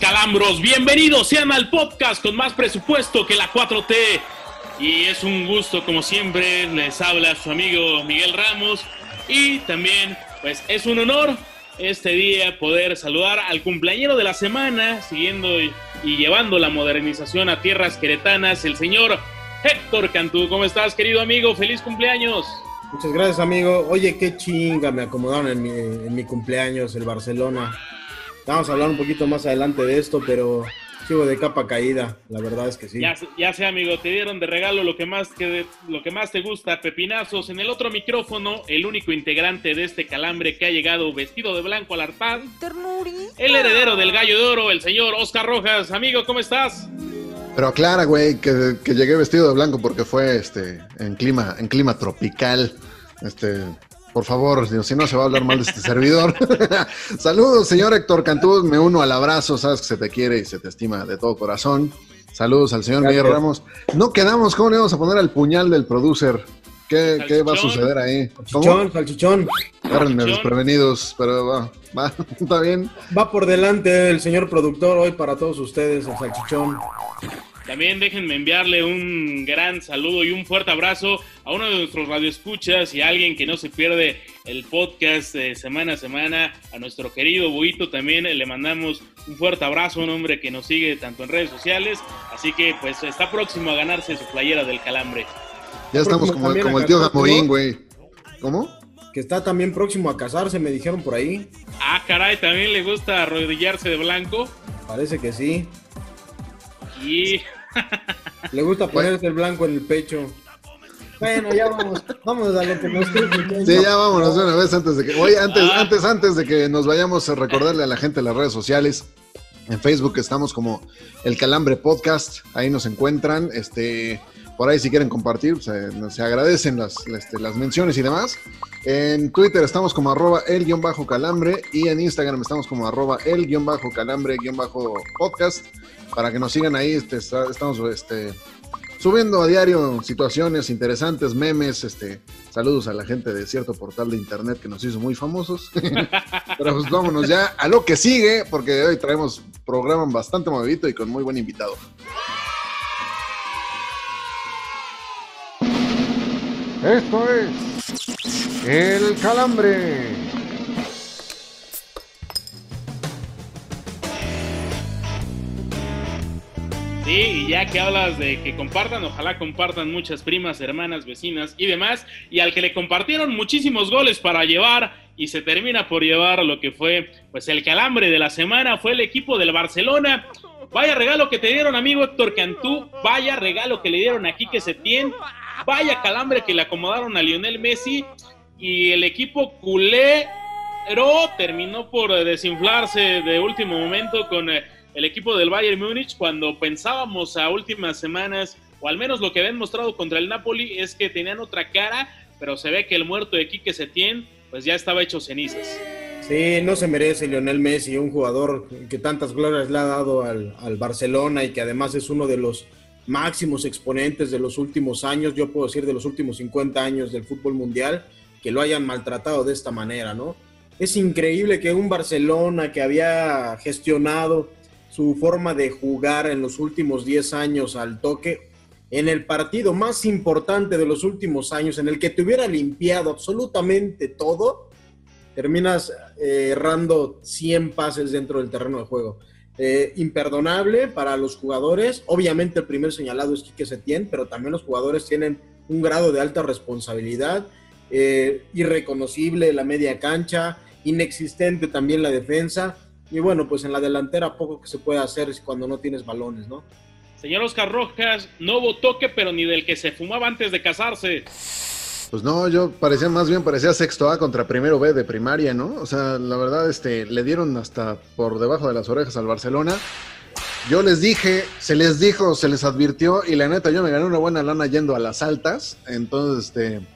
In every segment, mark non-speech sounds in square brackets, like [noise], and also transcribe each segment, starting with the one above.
Calambros, bienvenidos sean al podcast con más presupuesto que la 4T. Y es un gusto, como siempre, les habla su amigo Miguel Ramos. Y también, pues es un honor este día poder saludar al cumpleañero de la semana, siguiendo y, y llevando la modernización a tierras queretanas, el señor Héctor Cantú. ¿Cómo estás, querido amigo? ¡Feliz cumpleaños! Muchas gracias, amigo. Oye, qué chinga me acomodaron en mi cumpleaños, el Barcelona. Vamos a hablar un poquito más adelante de esto, pero sigo de capa caída, la verdad es que sí. Ya, ya sé, amigo, te dieron de regalo lo que más que lo que más te gusta, pepinazos. En el otro micrófono, el único integrante de este calambre que ha llegado vestido de blanco al arpad, el heredero del gallo de oro, el señor Oscar Rojas. Amigo, ¿cómo estás? Pero aclara, güey, que, que llegué vestido de blanco porque fue este en clima, en clima tropical. Este, por favor, si no se va a hablar mal de este servidor. [laughs] Saludos, señor Héctor Cantú, me uno al abrazo, sabes que se te quiere y se te estima de todo corazón. Saludos al señor Gracias. Miguel Ramos. No quedamos, ¿cómo le vamos a poner al puñal del producer? ¿Qué, qué va a suceder ahí? Salchichón, salchichón. Agárrenme Salchichón. desprevenidos, pero va, va, [laughs] está bien. Va por delante el señor productor hoy para todos ustedes, el salchichón. También déjenme enviarle un gran saludo y un fuerte abrazo a uno de nuestros radioescuchas y a alguien que no se pierde el podcast de semana a semana, a nuestro querido Buito también le mandamos un fuerte abrazo, un hombre que nos sigue tanto en redes sociales, así que pues está próximo a ganarse su playera del calambre. Ya estamos como, el tío Gamorín, güey. ¿Cómo? Que está también próximo a casarse, me dijeron por ahí. Ah, caray, también le gusta arrodillarse de blanco Parece que sí. y Le gusta ponerse el blanco en el pecho. Bueno, ya vamos. Vamos a lo que nos Sí, ya vámonos de una vez antes de que. Oye, antes, antes, antes de que nos vayamos a recordarle a la gente en las redes sociales. En Facebook estamos como El Calambre Podcast. Ahí nos encuentran. Este, por ahí si quieren compartir, se, se agradecen las, este, las menciones y demás. En Twitter estamos como arroba el guion bajo calambre y en Instagram estamos como arroba el guion bajo calambre guion bajo podcast. Para que nos sigan ahí, este, estamos este, subiendo a diario situaciones interesantes, memes, este, saludos a la gente de cierto portal de internet que nos hizo muy famosos. [laughs] Pero pues vámonos ya a lo que sigue, porque hoy traemos programa bastante movidito y con muy buen invitado. Esto es El Calambre. Sí, y ya que hablas de que compartan, ojalá compartan muchas primas, hermanas, vecinas y demás. Y al que le compartieron muchísimos goles para llevar y se termina por llevar lo que fue pues el calambre de la semana fue el equipo del Barcelona. Vaya regalo que te dieron, amigo Héctor Cantú. Vaya regalo que le dieron a Quique Setién. Vaya calambre que le acomodaron a Lionel Messi. Y el equipo culé pero terminó por desinflarse de último momento con eh, el equipo del Bayern Múnich cuando pensábamos a últimas semanas, o al menos lo que habían mostrado contra el Napoli, es que tenían otra cara, pero se ve que el muerto de Quique Setién pues ya estaba hecho cenizas. Sí, no se merece Lionel Messi, un jugador que tantas glorias le ha dado al, al Barcelona y que además es uno de los máximos exponentes de los últimos años, yo puedo decir de los últimos 50 años del fútbol mundial, que lo hayan maltratado de esta manera, ¿no? Es increíble que un Barcelona que había gestionado su forma de jugar en los últimos 10 años al toque, en el partido más importante de los últimos años, en el que te hubiera limpiado absolutamente todo, terminas eh, errando 100 pases dentro del terreno de juego. Eh, imperdonable para los jugadores. Obviamente el primer señalado es Quique Setién, pero también los jugadores tienen un grado de alta responsabilidad. Eh, irreconocible la media cancha, inexistente también la defensa. Y bueno, pues en la delantera poco que se puede hacer es cuando no tienes balones, ¿no? Señor Oscar Rojas, no hubo toque, pero ni del que se fumaba antes de casarse. Pues no, yo parecía más bien parecía sexto A contra primero B de primaria, ¿no? O sea, la verdad, este, le dieron hasta por debajo de las orejas al Barcelona. Yo les dije, se les dijo, se les advirtió y la neta yo me gané una buena lana yendo a las altas. Entonces, este,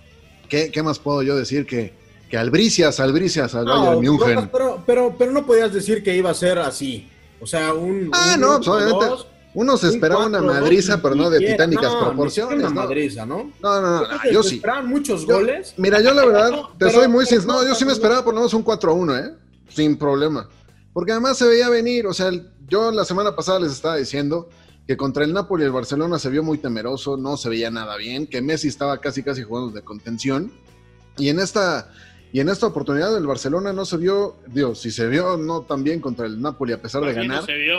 ¿qué, qué más puedo yo decir que, que albricias, albricias al No, Bayern München? Pero, pero, pero no podías decir que iba a ser así. O sea, un. Ah, un no, uno, pues obviamente dos, uno se esperaba una cuatro, madriza, pero no de titánicas No, proporciones, siquiera ¿no? Una madriza, ¿no? No, no, no, yo se sí. esperaban muchos Yo- goles. Mira, yo la verdad, [laughs] te Pero- soy muy sincero. No, yo sí me esperaba por lo menos un 4 a 1, ¿eh? Sin problema. Porque además se veía venir. O sea, el- yo la semana pasada les estaba diciendo que contra el Napoli y el Barcelona se vio muy temeroso, no se veía nada bien, que Messi estaba casi casi jugando de contención. Y en esta, y en esta oportunidad el Barcelona no se vio, Dios, si se vio no tan bien contra el Napoli a pesar de no ganar. se vio.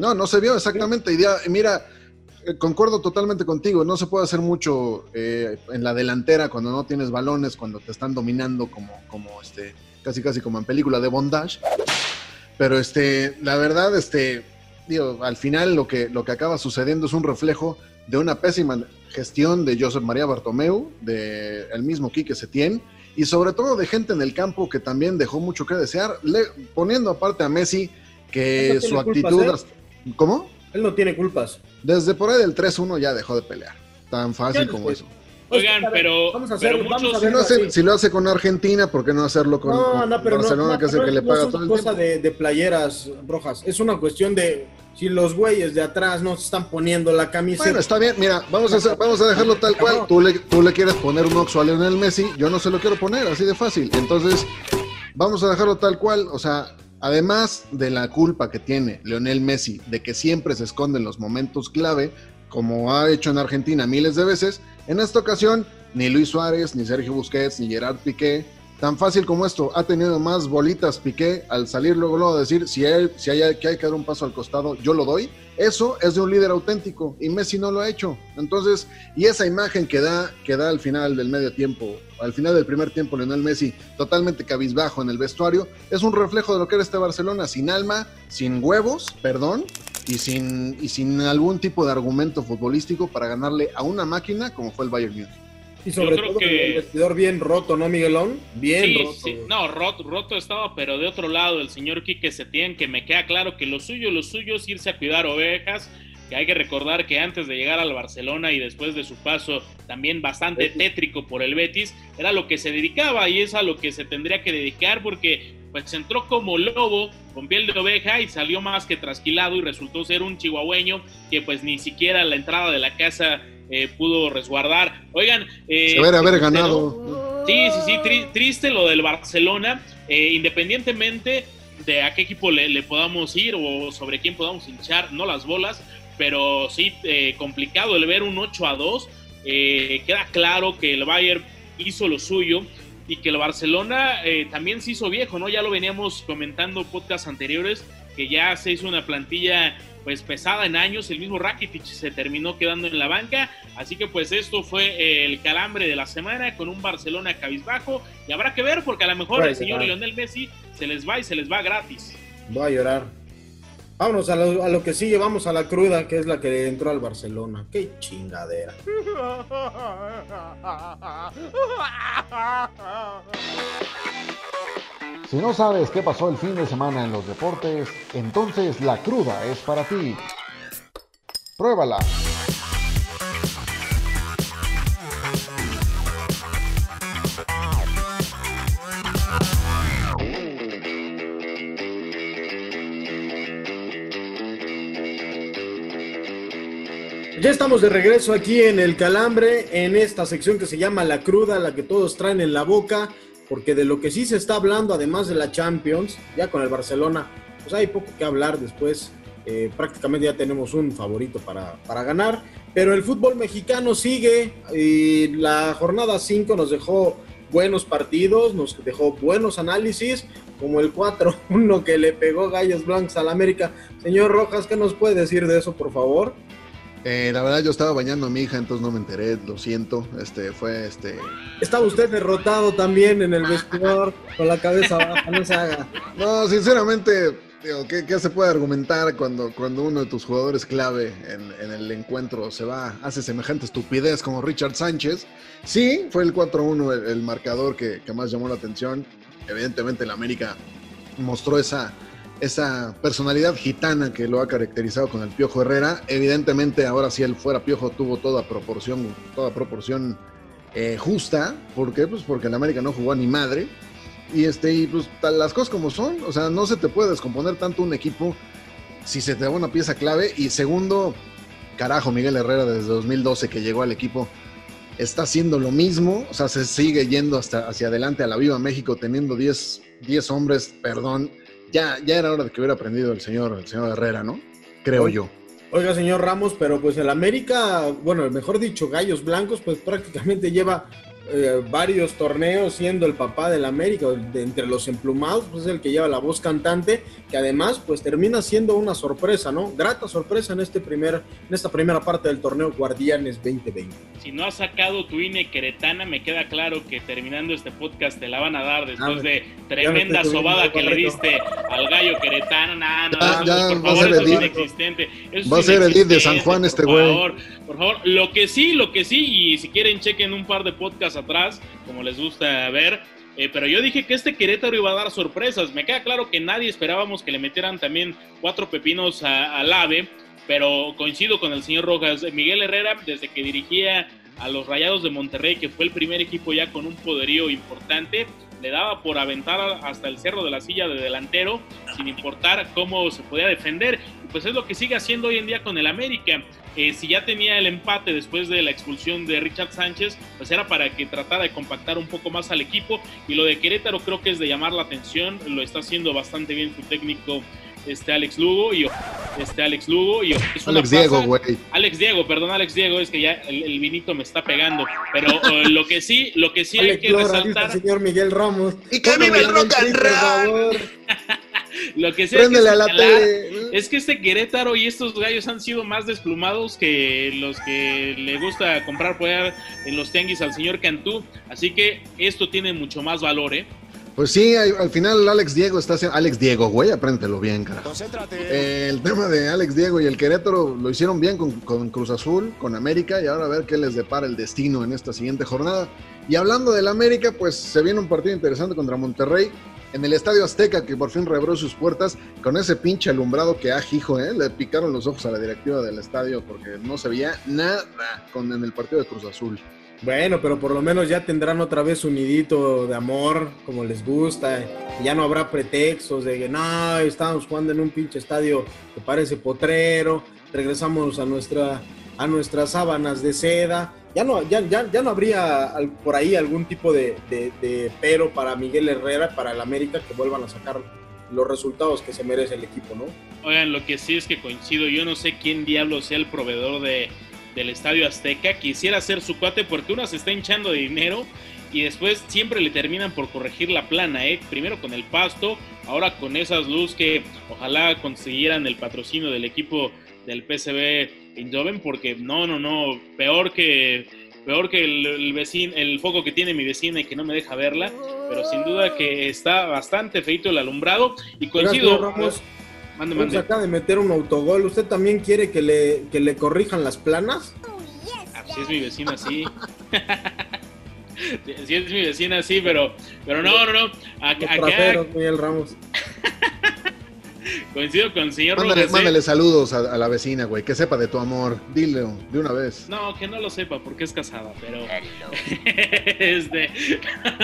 No, no se vio exactamente. Y ya, mira, eh, concuerdo totalmente contigo. No se puede hacer mucho eh, en la delantera cuando no tienes balones, cuando te están dominando como, como este, casi casi como en película de bondage. Pero este, la verdad, este, digo, al final lo que, lo que acaba sucediendo es un reflejo de una pésima gestión de Josep María Bartomeu, de el mismo Quique Setién, y sobre todo de gente en el campo que también dejó mucho que desear, le- poniendo aparte a Messi que No su culpas, actitud... ¿eh? ¿Cómo? Él no tiene culpas. Desde por ahí del 3-1 ya dejó de pelear. Tan fácil como eso. Oigan, Pues, pero, vamos a hacer- pero vamos muchos... a Si lo, hace, así. si lo hace con Argentina, ¿por qué no hacerlo con, No, con no, pero no, Barcelona, no, que es el no, que le paga todo el cosa tiempo? de, de playeras rojas. Es una cuestión de si los güeyes de atrás no se están poniendo la camiseta. Bueno, está bien, mira, vamos a, hacer- vamos a dejarlo tal cual. Tú le, tú le quieres poner un oxo a Lionel Messi, yo no se lo quiero poner, así de fácil. Entonces, vamos a dejarlo tal cual. O sea, además de la culpa que tiene Lionel Messi de que siempre se esconde en los momentos clave, como ha hecho en Argentina miles de veces, en esta ocasión ni Luis Suárez, ni Sergio Busquets, ni Gerard Piqué, tan fácil como esto, ha tenido más bolitas Piqué al salir luego, a decir si hay, si hay que hay que dar un paso al costado, yo lo doy. Eso es de un líder auténtico y Messi no lo ha hecho. Entonces, y esa imagen que da, que da al final del medio tiempo, al final del primer tiempo, Lionel Messi, totalmente cabizbajo en el vestuario, es un reflejo de lo que era este Barcelona, sin alma, sin huevos, perdón, y sin, y sin algún tipo de argumento futbolístico para ganarle a una máquina como fue el Bayern Múnich. Y sobre yo creo todo que- el vestidor bien roto, ¿no, Miguelón? Bien Sí, roto. sí. No, roto, roto estaba, pero de otro lado, el señor Quique Setién, que me queda claro que lo suyo, lo suyo es irse a cuidar ovejas, que hay que recordar que antes de llegar al Barcelona y después de su paso también bastante Betis. tétrico por el Betis, era lo que se dedicaba y es a lo que se tendría que dedicar porque pues entró como lobo con piel de oveja y salió más que trasquilado y resultó ser un chihuahueño que pues ni siquiera la entrada de la casa eh, pudo resguardar. Oigan, eh, Se haber ganado. Sí, sí, sí, tri- triste lo del Barcelona, eh, independientemente de a qué equipo le, le podamos ir o sobre quién podamos hinchar, no las bolas, pero sí eh, complicado el ver un 8 a 2. eh, queda claro que el Bayern hizo lo suyo y que el Barcelona eh, también se hizo viejo, ¿no? Ya lo veníamos comentando podcasts anteriores, que ya se hizo una plantilla pues pesada en años, el mismo Rakitic se terminó quedando en la banca, así que pues esto fue el calambre de la semana con un Barcelona cabizbajo y habrá que ver porque a lo mejor el señor. Lionel Messi se les va y se les va gratis. Voy a llorar. Vámonos a lo, que sigue, vamos a la cruda, que es la que entró al Barcelona. Qué chingadera. Si no sabes qué pasó el fin de semana en los deportes, entonces la cruda es para ti. Pruébala. Ya estamos de regreso aquí en el Calambre, en esta sección que se llama La Cruda, la que todos traen en la boca, porque de lo que sí se está hablando, además de la Champions, ya con el Barcelona, pues hay poco que hablar después. eh, prácticamente ya tenemos un favorito para, para ganar, pero el fútbol mexicano sigue y la jornada 5 nos dejó buenos partidos, nos dejó buenos análisis, como el 4-1 que le pegó Gallos Blancos al América. Señor Rojas, ¿qué nos puede decir de eso, por favor? Eh, la verdad, yo estaba bañando a mi hija, entonces no me enteré, lo siento. Este fue este. Estaba usted derrotado también en el vestidor con la cabeza baja, no se haga. No, sinceramente, Digo, ¿qué, qué se puede argumentar cuando, cuando uno de tus jugadores clave en, en el encuentro se va, hace semejante estupidez como Richard Sánchez? Sí, fue el 4-1 el, el marcador que, que más llamó la atención. Evidentemente el América mostró esa, esa personalidad gitana que lo ha caracterizado con el Piojo Herrera. Evidentemente, ahora si él fuera Piojo, tuvo toda proporción, toda proporción eh, justa. ¿Por qué? Pues porque el América no jugó a ni madre. Y este, y pues las cosas como son. O sea, no se te puede descomponer tanto un equipo si se te va una pieza clave. Y segundo, carajo, Miguel Herrera desde 2012 que llegó al equipo. Está haciendo lo mismo, o sea, se sigue yendo hasta hacia adelante a la Viva México teniendo 10 10 hombres, perdón, ya, ya era hora de que hubiera aprendido el señor, el señor Herrera, ¿no? Creo yo. Oiga, señor Ramos, pero pues el América, bueno, mejor dicho, Gallos Blancos, pues prácticamente lleva eh, varios torneos siendo el papá del América, de entre los emplumados, pues es el que lleva la voz cantante, que además pues termina siendo una sorpresa, ¿no? Grata sorpresa en este primer, en esta primera parte del torneo Guardianes 2020. Si no has sacado tu INE queretana, me queda claro que terminando este podcast te la van a dar después Ah, de me tremenda sobada que le diste al gallo queretano. No, no, Ya, no, ya, por va a favor, ser eso es inexistente. Eso Va a ser Edith de San Juan este güey. favor, Por favor, lo que sí, lo que sí, y si quieren chequen un par de podcasts atrás, como les gusta ver, eh, pero yo dije que este Querétaro iba a dar sorpresas. Me queda claro que nadie esperábamos que le metieran también cuatro pepinos al AVE, pero coincido con el señor Rojas. Miguel Herrera, desde que dirigía a los Rayados de Monterrey, que fue el primer equipo ya con un poderío importante, le daba por aventar hasta el cerro de la silla de delantero, sin importar cómo se podía defender. Pues es lo que sigue haciendo hoy en día con el América. Eh, si ya tenía el empate después de la expulsión de Richard Sánchez, pues era para que tratara de compactar un poco más al equipo. Y lo de Querétaro creo que es de llamar la atención, lo está haciendo bastante bien su técnico este Alex Lugo y este Alex Lugo y es una Alex Diego, plaza- güey. Alex Diego, perdón, Alex Diego, es que ya el, el vinito me está pegando, pero eh, lo que sí, lo que sí hay Alex que Lora, resaltar, el señor Miguel Ramos. ¡Y que vive el rock and roll! [laughs] lo que Préndele a la tele. es que este Querétaro y estos gallos han sido más desplumados que los que le gusta comprar allá en los tianguis al señor Cantú, así que esto tiene mucho más valor, ¿eh? Pues sí, al al final Alex Diego está haciendo. Alex Diego, güey, apréndetelo bien, carajo. Concéntrate. Eh, el tema de Alex Diego y el Querétaro lo hicieron bien con, con Cruz Azul, con América, y ahora a ver qué les depara el destino en esta siguiente jornada. Y hablando del América, pues se viene un partido interesante contra Monterrey en el Estadio Azteca, que por fin reabrió sus puertas con ese pinche alumbrado que ah, hijo, ¿eh? le picaron los ojos a la directiva del estadio porque no se veía nada con, en el partido de Cruz Azul. Bueno, pero por lo menos ya tendrán otra vez un nidito de amor, como les gusta. Ya no habrá pretextos de que no, estamos jugando en un pinche estadio que parece potrero. Regresamos a nuestra a nuestras sábanas de seda. Ya no, ya, ya, ya no habría por ahí algún tipo de, de- pero para Miguel Herrera, para el América, que vuelvan a sacar los resultados que se merece el equipo, ¿no? Oigan, lo que sí es que coincido, yo no sé quién diablo sea el proveedor de, del Estadio Azteca, quisiera ser su cuate porque uno se está hinchando de dinero y después siempre le terminan por corregir la plana, ¿eh? Primero con el pasto, ahora con esas luz que ojalá consiguieran el patrocinio del equipo del PSV Eindhoven porque no, no, no, peor que peor que el, el vecino, el foco que tiene mi vecina y que no me deja verla, pero sin duda que está bastante feito el alumbrado y coincido. Señor Ramos, Mande, mande. acaba de meter un autogol. ¿Usted también quiere que le, que le corrijan las planas? Ah, pues, si es mi vecina, sí. [laughs] Si es mi vecina, sí, pero, pero no, no, no. Ac- Los Acá traperos, Miguel Ramos. [laughs] coincido con el señor Mándale, Rojas, ¿eh? mándale saludos a, a la vecina, güey, que sepa de tu amor. Dile de una vez. No, que no lo sepa porque es casada, pero. [laughs] este...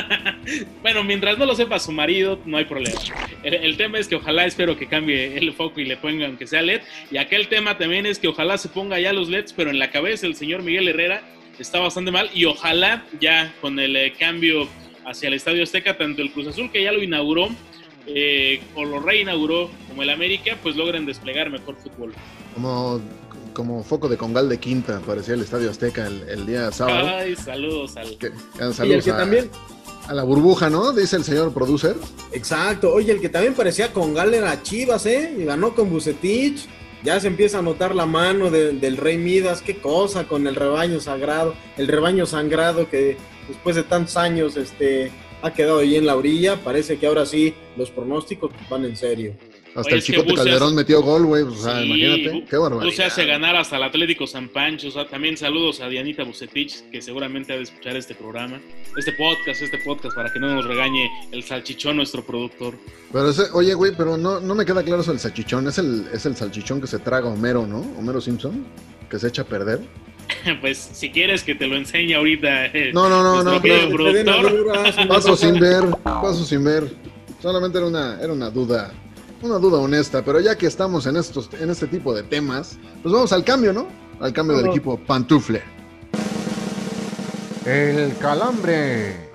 [laughs] bueno, mientras no lo sepa su marido, no hay problema. El, el tema es que ojalá espero que cambie el foco y le pongan aunque sea LED. Y acá el tema también es que ojalá se ponga ya los LEDs, pero en la cabeza el señor Miguel Herrera está bastante mal. Y ojalá ya con el eh, cambio hacia el Estadio Azteca, tanto el Cruz Azul que ya lo inauguró. Eh, o lo reinauguró como el América, pues logren desplegar mejor fútbol. Como, como foco de Congal de Quinta, parecía el Estadio Azteca el, el día sábado. Ay, saludos al, Que- Y el saludos que a, también, a la burbuja, ¿no? Dice el señor producer. exacto, oye, el que también parecía con Gal era Chivas, ¿eh? Y ganó con Bucetich. Ya se empieza a notar la mano de- del Rey Midas, qué cosa con el rebaño sagrado, el rebaño sangrado que después de tantos años este, ha quedado ahí en la orilla. Parece que ahora sí los pronósticos van en serio. Hasta el Chicote Calderón metió gol, güey. O sea, Sí, imagínate. Qué barbaridad. Buse hace ganar hasta el Atlético San Pancho. O sea, también saludos a Dianita Bucetich, que seguramente ha de escuchar este programa, este podcast, este podcast, para que no nos regañe el salchichón, nuestro productor. Pero ese, oye, güey, pero no, no me queda claro eso del salchichón. Es el, es el salchichón que se traga Homero, ¿no? Homero Simpson, que se echa a perder. [laughs] pues si quieres que te lo enseñe ahorita. eh, No, no, no, no, no Paso sin ver, paso sin ver. Solamente era una, era una duda, una duda honesta. Pero ya que estamos en estos, en este tipo de temas, pues vamos al cambio, ¿no? Al cambio del equipo Pantufle. El calambre.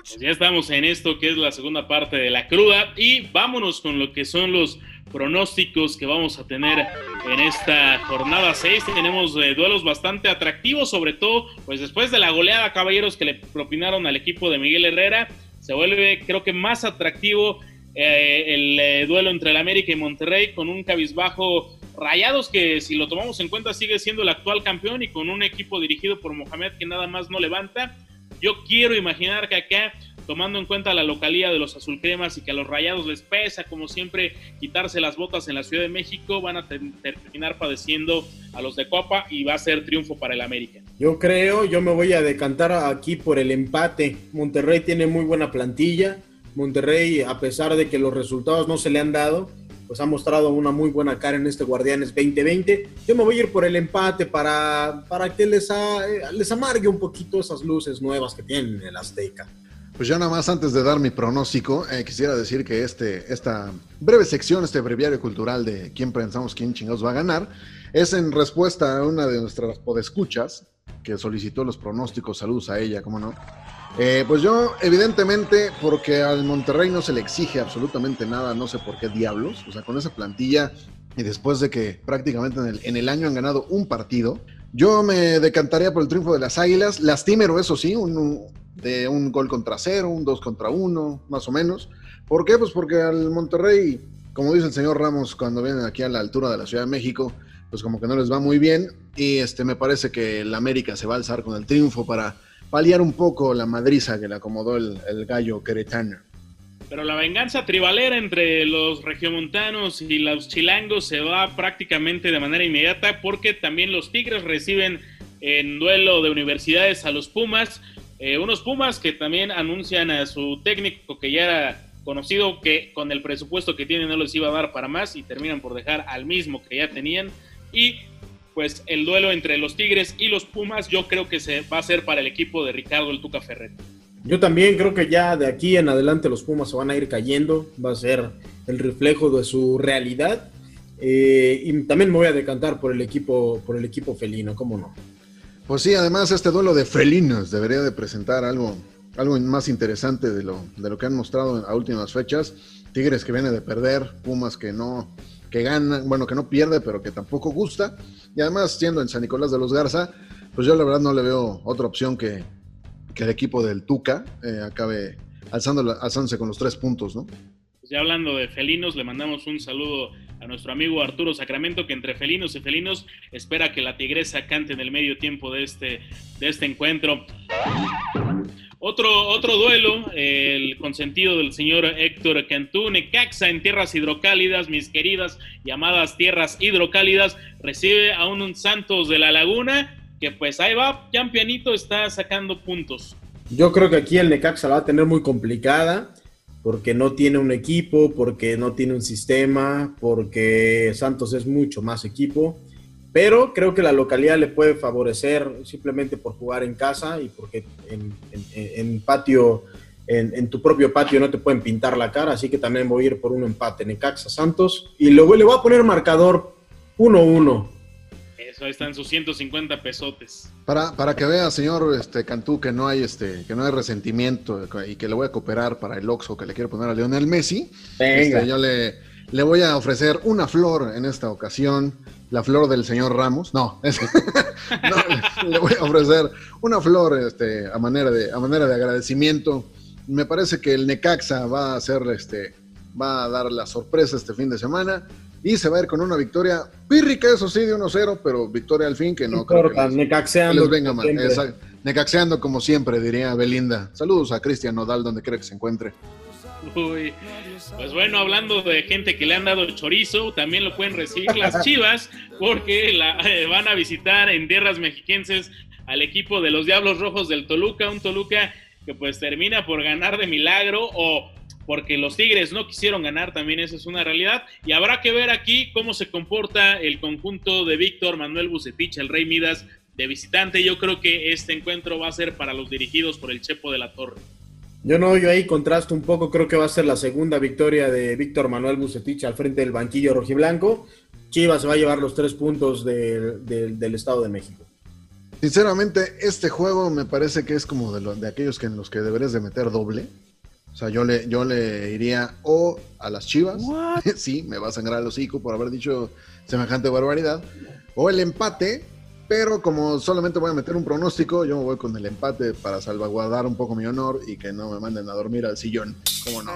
Pues ya estamos en esto que es la segunda parte de la cruda y vámonos con lo que son los pronósticos que vamos a tener en esta jornada 6. Tenemos eh, duelos bastante atractivos, sobre todo pues después de la goleada caballeros que le propinaron al equipo de Miguel Herrera, se vuelve creo que más atractivo eh, el eh, duelo entre el América y Monterrey con un cabizbajo Rayados que si lo tomamos en cuenta sigue siendo el actual campeón y con un equipo dirigido por Mohamed que nada más no levanta. Yo quiero imaginar que acá, tomando en cuenta la localía de los azulcremas y que a los rayados les pesa, como siempre, quitarse las botas en la Ciudad de México, van a terminar padeciendo a los de Copa y va a ser triunfo para el América. Yo creo, yo me voy a decantar aquí por el empate. Monterrey tiene muy buena plantilla. Monterrey, a pesar de que los resultados no se le han dado, pues ha mostrado una muy buena cara en este Guardianes 2020. Yo me voy a ir por el empate para, para que les, a- eh, les amargue un poquito esas luces nuevas que tienen en el Azteca. Pues ya nada más antes de dar mi pronóstico, eh, quisiera decir que este, esta breve sección, este breviario cultural de quién pensamos quién chingados va a ganar, es en respuesta a una de nuestras podescuchas que solicitó los pronósticos. Saludos a ella, ¿cómo no? Eh, pues yo, evidentemente, porque al Monterrey no se le exige absolutamente nada, no sé por qué diablos, o sea, con esa plantilla y después de que prácticamente en el, en el año han ganado un partido, yo me decantaría por el triunfo de las Águilas, lastimero eso sí, un, un- de un gol contra cero, un dos contra uno, más o menos. ¿Por qué? Pues porque al Monterrey, como dice el señor Ramos cuando vienen aquí a la altura de la Ciudad de México, pues como que no les va muy bien y este me parece que el América se va a alzar con el triunfo para paliar un poco la madriza que le acomodó el, el gallo queretano. Pero la venganza tribalera entre los regiomontanos y los chilangos se va prácticamente de manera inmediata porque también los Tigres reciben en duelo de universidades a los Pumas. Eh, unos Pumas que también anuncian a su técnico que ya era conocido que con el presupuesto que tienen no les iba a dar para más y terminan por dejar al mismo que ya tenían. Y pues el duelo entre los Tigres y los Pumas yo creo que se va a ser para el equipo de Ricardo el Tuca Ferret. Yo también creo que ya de aquí en adelante los Pumas se van a ir cayendo, va a ser el reflejo de su realidad. Eh, y también me voy a decantar por el equipo, por el equipo felino, ¿cómo no? Pues sí, además este duelo de felinos debería de presentar algo, algo más interesante de lo, de lo que han mostrado a últimas fechas. Tigres que viene de perder, Pumas que no, que gana, bueno, que no pierde, pero que tampoco gusta. Y además, siendo en San Nicolás de los Garza, pues yo la verdad no le veo otra opción que, que el equipo del Tuca eh, acabe alzando, alzándose con los tres puntos, ¿no? Pues ya hablando de felinos, le mandamos un saludo a nuestro amigo Arturo Sacramento, que entre felinos y felinos espera que la tigresa cante en el medio tiempo de este, de este encuentro. Otro, otro duelo, el consentido del señor Héctor Cantú, Necaxa en tierras hidrocálidas, mis queridas llamadas tierras hidrocálidas, recibe a un Santos de la Laguna, que pues ahí va, ya pianito está sacando puntos. Yo creo que aquí el Necaxa la va a tener muy complicada porque no tiene un equipo, porque no tiene un sistema, porque Santos es mucho más equipo. Pero creo que la localidad le puede favorecer simplemente por jugar en casa y porque en, en- en patio, en, en tu propio patio no te pueden pintar la cara. Así que también voy a ir por un empate Necaxa Santos. Y luego le voy a poner marcador 1-1. Eso ahí están sus 150 pesotes. Para, para que vea, señor este, Cantú, que no hay este, que no hay resentimiento y que le voy a cooperar para el Oxo que le quiere poner a Lionel Messi. Venga. Este, yo le, le voy a ofrecer una flor en esta ocasión, la flor del señor Ramos. No, [laughs] es- no, le, le voy a ofrecer una flor este, a, manera de, a manera de agradecimiento. Me parece que el Necaxa va a hacer este, va a dar la sorpresa este fin de semana y se va a ir con una victoria pírrica, eso sí, de 1-0, pero victoria al fin que no, No creo que importa, les- necaxeando. les venga como mal. Exacto. Necaxeando como siempre, diría Belinda. Saludos a Cristian Nodal, donde quiera que se encuentre. Uy. Pues bueno, hablando de gente que le han dado chorizo, también lo pueden recibir las [laughs] Chivas porque la, eh, van a visitar en tierras mexiquenses al equipo de los Diablos Rojos del Toluca, un Toluca que pues termina por ganar de milagro o porque los Tigres no quisieron ganar, también esa es una realidad. Y habrá que ver aquí cómo se comporta el conjunto de Víctor Manuel Bucetich, el Rey Midas de visitante. Yo creo que este encuentro va a ser para los dirigidos por el Chepo de la Torre. Yo no, yo ahí contrasto un poco, creo que va a ser la segunda victoria de Víctor Manuel Bucetich al frente del banquillo rojiblanco. Chivas va a llevar los tres puntos del, del, del Estado de México. Sinceramente, este juego me parece que es como de, lo, de aquellos que en los que deberías de meter doble. O sea, yo le, yo le iría o a las Chivas, [laughs] sí, me va a sangrar el hocico por haber dicho semejante barbaridad, o el empate, pero como solamente voy a meter un pronóstico, yo me voy con el empate para salvaguardar un poco mi honor y que no me manden a dormir al sillón. ¿Cómo no?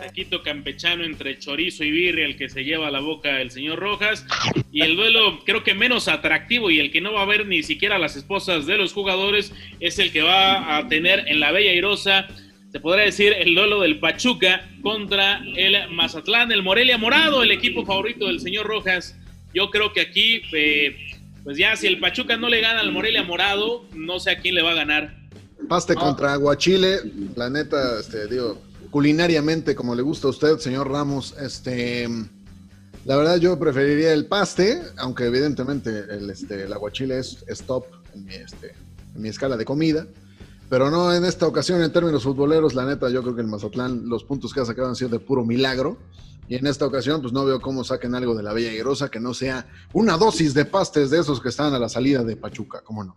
Taquito campechano entre chorizo y birria, el que se lleva a la boca el señor Rojas. Y el duelo, creo que menos atractivo y el que no va a ver ni siquiera las esposas de los jugadores, es el que va a tener en la Bella Irosa se podría decir el duelo del Pachuca contra el Mazatlán, el Morelia Morado, el equipo favorito del señor Rojas. Yo creo que aquí, eh, pues ya si el Pachuca no le gana al Morelia Morado, no sé a quién le va a ganar. Paste contra Aguachile, la neta, este, digo, culinariamente, como le gusta a usted, señor Ramos, este, la verdad yo preferiría el paste, aunque evidentemente el, este, el aguachile es, es top en mi, este, en mi escala de comida. Pero no en esta ocasión, en términos futboleros, la neta, yo creo que el Mazatlán, los puntos que ha sacado han sido de puro milagro. Y en esta ocasión, pues no veo cómo saquen algo de la Bella Irosa que no sea una dosis de pastes de esos que están a la salida de Pachuca, ¿cómo no?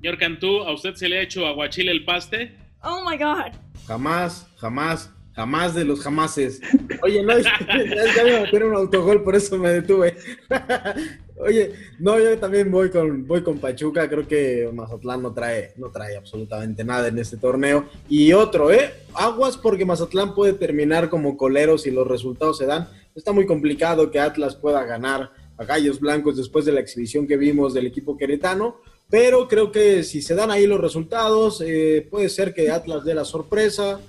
Señor Cantú, ¿a usted se le ha hecho aguachile el paste? Oh my God. Jamás, jamás, jamás de los jamases. Oye, no, [laughs] ya me metí un autogol, por eso me detuve. [laughs] Oye, no, yo también voy con, voy con Pachuca, creo que Mazatlán no trae, no trae absolutamente nada en este torneo. Y otro, ¿eh? Aguas porque Mazatlán puede terminar como colero si los resultados se dan. Está muy complicado que Atlas pueda ganar a Gallos Blancos después de la exhibición que vimos del equipo queretano, pero creo que si se dan ahí los resultados, eh, puede ser que Atlas dé la sorpresa.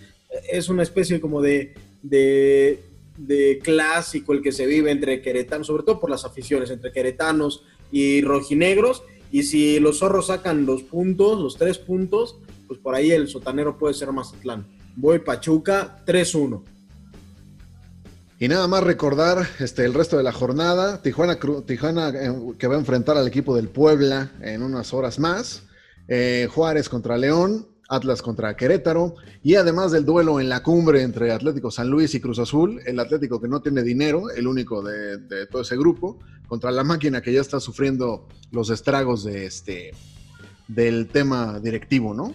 Es una especie como de, de, de clásico el que se vive entre queretanos, sobre todo por las aficiones, entre queretanos y rojinegros. Y si los zorros sacan los puntos, los tres puntos, pues por ahí el sotanero puede ser Mazatlán. Voy Pachuca 3-1. Y nada más recordar este, el resto de la jornada. Tijuana, Tijuana eh, que va a enfrentar al equipo del Puebla en unas horas más. Eh, Juárez contra León. Atlas contra Querétaro y además del duelo en la cumbre entre Atlético San Luis y Cruz Azul, el Atlético que no tiene dinero, el único de, todo ese grupo, contra la máquina que ya está sufriendo los estragos de este del tema directivo, ¿no?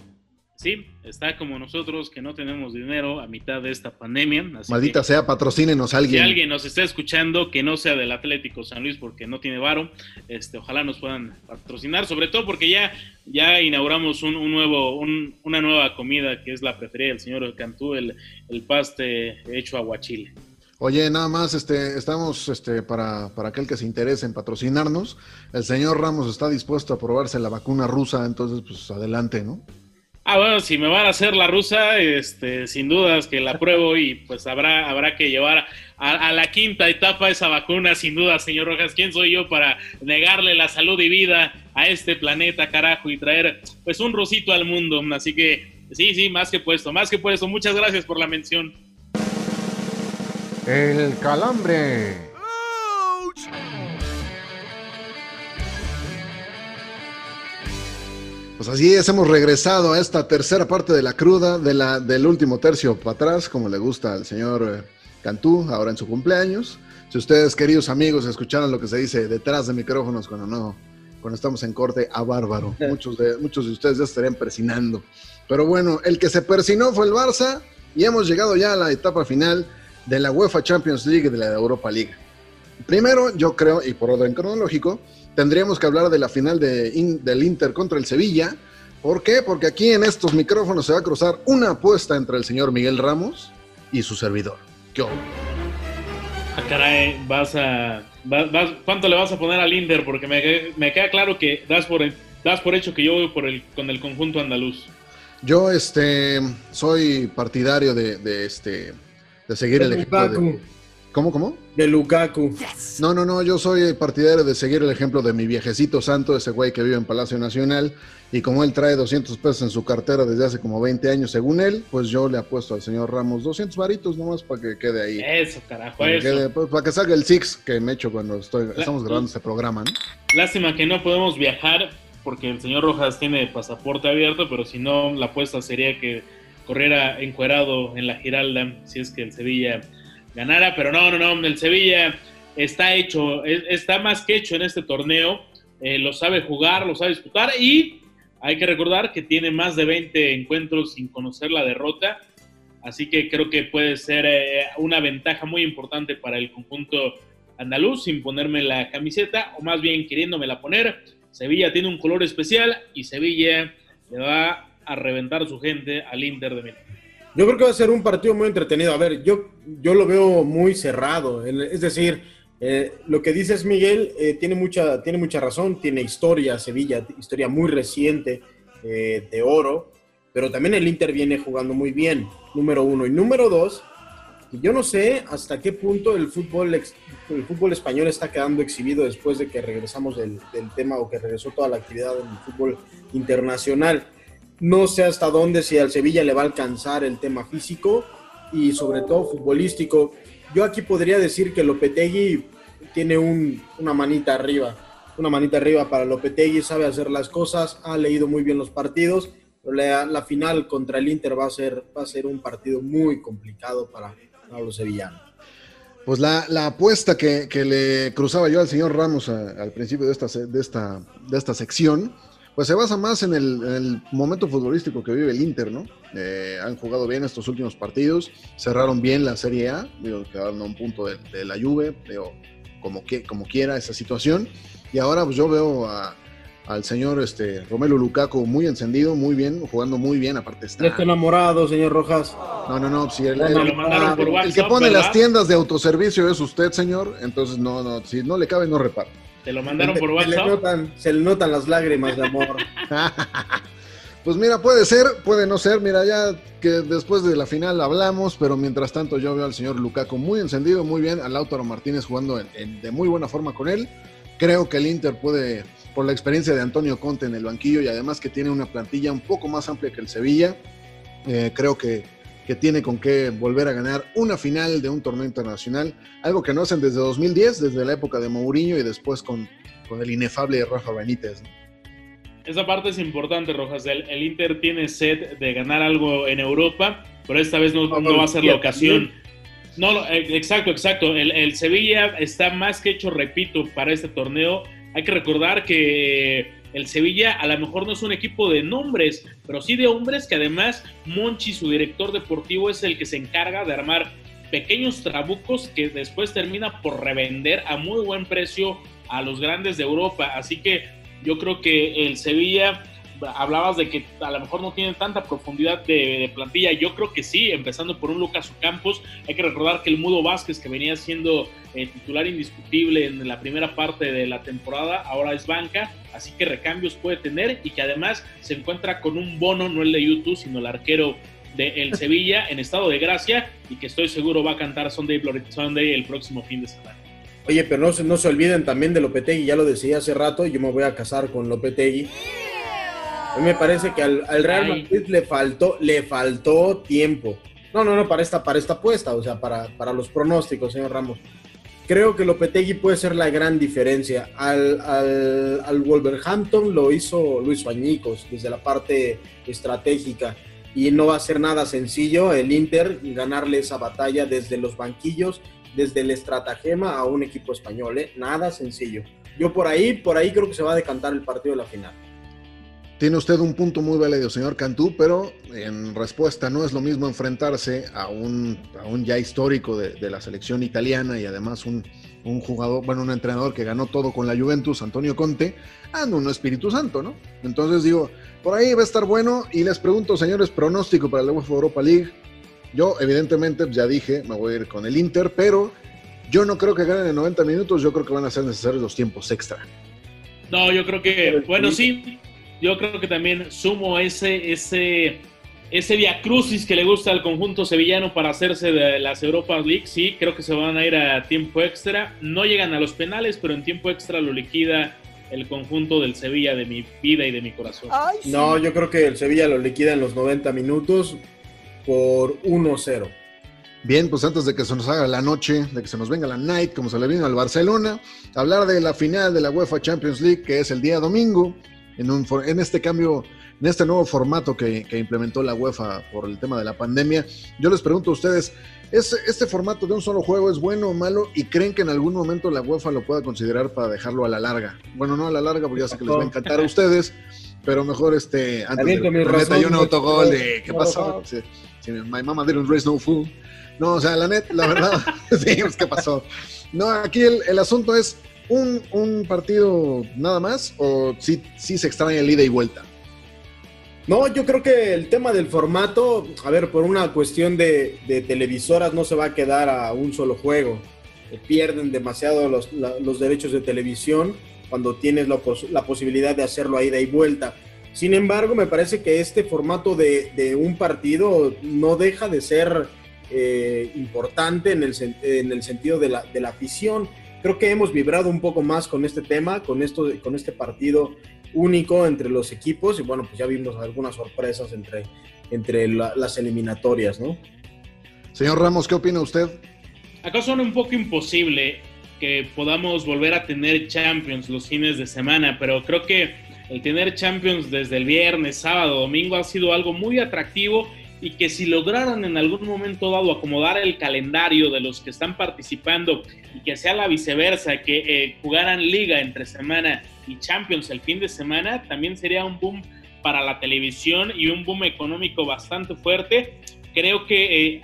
Sí, está como nosotros que no tenemos dinero a mitad de esta pandemia. Así Maldita que, sea, patrocínenos a alguien. Si alguien nos está escuchando que no sea del Atlético San Luis porque no tiene varo, este, ojalá nos puedan patrocinar, sobre todo porque ya, ya inauguramos un, un nuevo, un, una nueva comida que es la preferida del señor Cantú, el, el paste hecho aguachile. Oye, nada más, este, estamos, este, para, para aquel que se interese en patrocinarnos, el señor Ramos está dispuesto a probarse la vacuna rusa, entonces, pues adelante, ¿no? Ah, bueno, si me van a hacer la rusa, este, sin dudas que la pruebo y pues habrá, habrá que llevar a, a, la quinta etapa esa vacuna, sin duda, señor Rojas. ¿Quién soy yo para negarle la salud y vida a este planeta, carajo, y traer pues un rosito al mundo? Así que sí, sí, más que puesto, más que puesto. Muchas gracias por la mención. El calambre. Pues así es, hemos regresado a esta tercera parte de la cruda, de la, del último tercio para atrás, como le gusta al señor eh, Cantú, ahora en su cumpleaños. Si ustedes, queridos amigos, escucharon lo que se dice detrás de micrófonos cuando no, cuando estamos en corte, a bárbaro. [laughs] Muchos de, muchos de ustedes ya estarían persinando. Pero bueno, el que se persinó fue el Barça y hemos llegado ya a la etapa final de la UEFA Champions League y de la Europa League. Primero, yo creo, y por orden cronológico, tendríamos que hablar de la final de in, del Inter contra el Sevilla. ¿Por qué? Porque aquí en estos micrófonos se va a cruzar una apuesta entre el señor Miguel Ramos y su servidor. ¿Qué Ah, caray, vas a. Vas, vas, ¿Cuánto le vas a poner al Inter? Porque me, me, queda claro que das por, das por hecho que yo voy por el, con el conjunto andaluz. Yo este, soy partidario de, de este, de seguir el ejemplo de... ¿Cómo, cómo? De Lukaku. No, no, no, yo soy partidario de seguir el ejemplo de mi viejecito santo, ese güey que vive en Palacio Nacional, y como él trae 200 pesos en su cartera desde hace como 20 años, según él, pues yo le apuesto al señor Ramos 200 varitos nomás para que quede ahí. Eso, carajo, Para que, eso. quede- pues, para que salga el Six que me echo cuando estoy, estamos grabando este programa, ¿no? Lástima que no podemos viajar porque el señor Rojas tiene pasaporte abierto, pero si no, la apuesta sería que corriera encuerado en la Giralda si es que el Sevilla ganara. Pero no, no, no, el Sevilla está hecho, es- está más que hecho en este torneo. eh, lo sabe jugar, lo sabe disputar y hay que recordar que tiene más de 20 encuentros sin conocer la derrota. Así que creo que puede ser eh, una ventaja muy importante para el conjunto andaluz sin ponerme la camiseta, o más bien queriéndomela poner. Sevilla tiene un color especial y Sevilla le va a reventar su gente al Inter de Milán. Yo creo que va a ser un partido muy entretenido. A ver, yo, yo lo veo muy cerrado. Es decir, eh, lo que dices, Miguel, eh, tiene, mucha, tiene mucha razón. Tiene historia, Sevilla, historia muy reciente eh, de oro. Pero también el Inter viene jugando muy bien, número uno. Y número dos, yo no sé hasta qué punto el fútbol, el fútbol español está quedando exhibido después de que regresamos del, del tema o que regresó toda la actividad en el fútbol internacional. No sé hasta dónde si al Sevilla le va a alcanzar el tema físico y sobre todo futbolístico. Yo aquí podría decir que Lopetegui tiene un- una manita arriba, una manita arriba para Lopetegui, sabe hacer las cosas, ha leído muy bien los partidos. pero La, final contra el Inter va a ser, va a ser un partido muy complicado para, para los sevillanos. Pues la, apuesta que, le cruzaba yo al señor Ramos al principio de esta, de, esta, de esta sección, pues se basa más en el, en el momento futbolístico que vive el Inter, ¿no? Eh, han jugado bien estos últimos partidos, cerraron bien la Serie A, digo, quedaron a un punto de, de la Juve, digo, como, que, como quiera esa situación, y ahora pues yo veo a- al señor este, Romelu Lukaku muy encendido, muy bien, jugando muy bien, aparte está... Ya está enamorado, señor Rojas. No, no, no, si el, el- el WhatsApp, que pone ¿verdad? las tiendas de autoservicio es usted, señor. Entonces, no, no, si no le cabe, no repara. Te lo mandaron por Se le, WhatsApp. notan, se le notan las lágrimas de amor. [laughs] Pues mira, puede ser, puede no ser. Mira, ya que después de la final hablamos, pero mientras tanto yo veo al señor Lukaku muy encendido, muy bien, a Lautaro Martínez jugando en- en- de muy buena forma con él. Creo que el Inter puede, por la experiencia de Antonio Conte en el banquillo y además que tiene una plantilla un poco más amplia que el Sevilla, eh, creo que, que tiene con qué volver a ganar una final de un torneo internacional, algo que no hacen desde 2010, desde la época de Mourinho y después con, con el inefable Rafa Benítez. ¿no? Esa parte es importante, Rojas. El, el Inter tiene sed de ganar algo en Europa, pero esta vez no, no va a ser la ocasión. No, eh, exacto, exacto. El, el Sevilla está más que hecho, repito, para este torneo. Hay que recordar que el Sevilla a lo mejor no es un equipo de nombres, pero sí de hombres que además Monchi, su director deportivo, es el que se encarga de armar pequeños trabucos que después termina por revender a muy buen precio a los grandes de Europa. Así que yo creo que el Sevilla, hablabas de que a lo mejor no tiene tanta profundidad de, de plantilla. Yo creo que sí, empezando por un Lucas Ocampos. Hay que recordar que el Mudo Vázquez, que venía siendo eh, titular indiscutible en la primera parte de la temporada, ahora es banca. Así que recambios puede tener y que además se encuentra con un bono, no el de YouTube, sino el arquero de el [laughs] Sevilla en estado de gracia y que estoy seguro va a cantar Sunday Bloody Sunday el próximo fin de semana. Oye, pero no se, no se olviden también de Lopetegui, ya lo decía hace rato, yo me voy a casar con Lopetegui. A mí me parece que al, al Real Ay. Madrid le faltó, le faltó tiempo. No, no, no, para esta, para esta apuesta, o sea, para, para los pronósticos, señor Ramos. Creo que Lopetegui puede ser la gran diferencia. Al, al, al Wolverhampton lo hizo Luis Añicos desde la parte estratégica y no va a ser nada sencillo el Inter ganarle esa batalla desde los banquillos, desde el estratagema a un equipo español, ¿eh? nada sencillo. Yo por ahí, por ahí creo que se va a decantar el partido de la final. Tiene usted un punto muy válido, señor Cantú, pero en respuesta no es lo mismo enfrentarse a un, a un ya histórico de, de la selección italiana y además un, un, jugador, bueno, un entrenador que ganó todo con la Juventus, Antonio Conte, a un Espíritu Santo, ¿no? Entonces digo, por ahí va a estar bueno y les pregunto, señores, pronóstico para la UEFA Europa League. Yo, evidentemente, ya dije, me voy a ir con el Inter, pero yo no creo que ganen en 90 minutos, yo creo que van a ser necesarios los tiempos extra. No, yo creo que, bueno, sí, yo creo que también sumo ese, ese ese via crucis que le gusta al conjunto sevillano para hacerse de las Europa League, sí, creo que se van a ir a tiempo extra. No llegan a los penales, pero en tiempo extra lo liquida el conjunto del Sevilla de mi vida y de mi corazón. No, yo creo que el Sevilla lo liquida en los 90 minutos por 1-0. Bien, pues antes de que se nos haga la noche, de que se nos venga la night, como se le vino al Barcelona, hablar de la final de la UEFA Champions League, que es el día domingo, en, un, en este cambio, en este nuevo formato que, que, implementó la UEFA por el tema de la pandemia. Yo les pregunto a ustedes, ¿es, ¿este formato de un solo juego es bueno o malo? ¿Y creen que en algún momento la UEFA lo pueda considerar para dejarlo a la larga? Bueno, no a la larga, porque ya sé que les va a encantar a ustedes, pero mejor este, antes de que hay un autogol de ¿qué pasó? Sí, sí, my mama didn't raise no fool. No, o sea, la net, la verdad, [laughs] sí, pues, ¿qué pasó? No, aquí el, el asunto es, un, un, partido nada más o sí, sí se extraña el ida y vuelta? No, yo creo que el tema del formato, a ver, por una cuestión de, de televisoras no se va a quedar a un solo juego. Pierden demasiado los, los derechos de televisión cuando tienes la, la, posibilidad de hacerlo a ida y vuelta. Sin embargo, me parece que este formato de, de un partido no deja de ser eh, importante en el, en el sentido de la, de la afición creo que hemos vibrado un poco más con este tema, con, esto, con este partido único entre los equipos y bueno, pues ya vimos algunas sorpresas entre, entre la, las eliminatorias, ¿no? Señor Ramos, ¿qué opina usted? Acá suena un poco imposible que podamos volver a tener Champions los fines de semana, pero creo que el tener Champions desde el viernes, sábado, domingo ha sido algo muy atractivo y que si lograran en algún momento dado acomodar el calendario de los que están participando y que sea la viceversa, que eh, jugaran liga entre semana y Champions el fin de semana, también sería un boom para la televisión y un boom económico bastante fuerte. Creo que eh,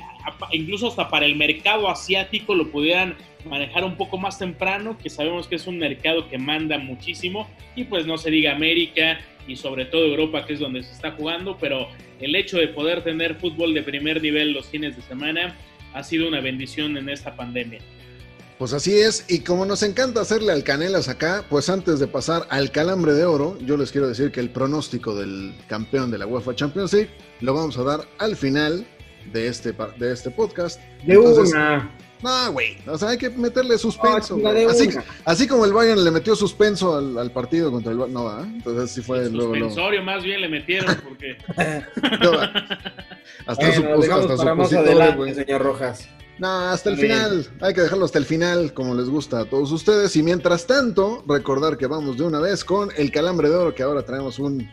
incluso hasta para el mercado asiático lo pudieran manejar un poco más temprano, que sabemos que es un mercado que manda muchísimo, y pues no se diga América y sobre todo Europa, que es donde se está jugando, pero el hecho de poder tener fútbol de primer nivel los fines de semana ha sido una bendición en esta pandemia. Pues así es, y como nos encanta hacerle al Canelas acá, pues antes de pasar al calambre de oro, yo les quiero decir que el pronóstico del campeón de la UEFA Champions League lo vamos a dar al final de este, de este podcast. De Entonces, una. No, güey. O sea, hay que meterle suspenso. Oh, así, así, como el Bayern le metió suspenso al, al partido contra el No, ¿eh? Entonces sí fue el luego, suspensorio más bien le metieron porque. [laughs] hasta bueno, su, hasta para más adelante, señor Rojas. No, hasta el final. Hay que dejarlo hasta el final, como les gusta a todos ustedes. Y mientras tanto, recordar que vamos de una vez con el calambre de oro, que ahora traemos un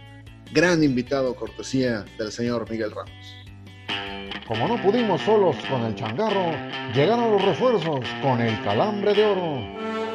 gran invitado, cortesía del señor Miguel Ramos. Como no pudimos solos con el changarro, llegaron los refuerzos con el calambre de oro.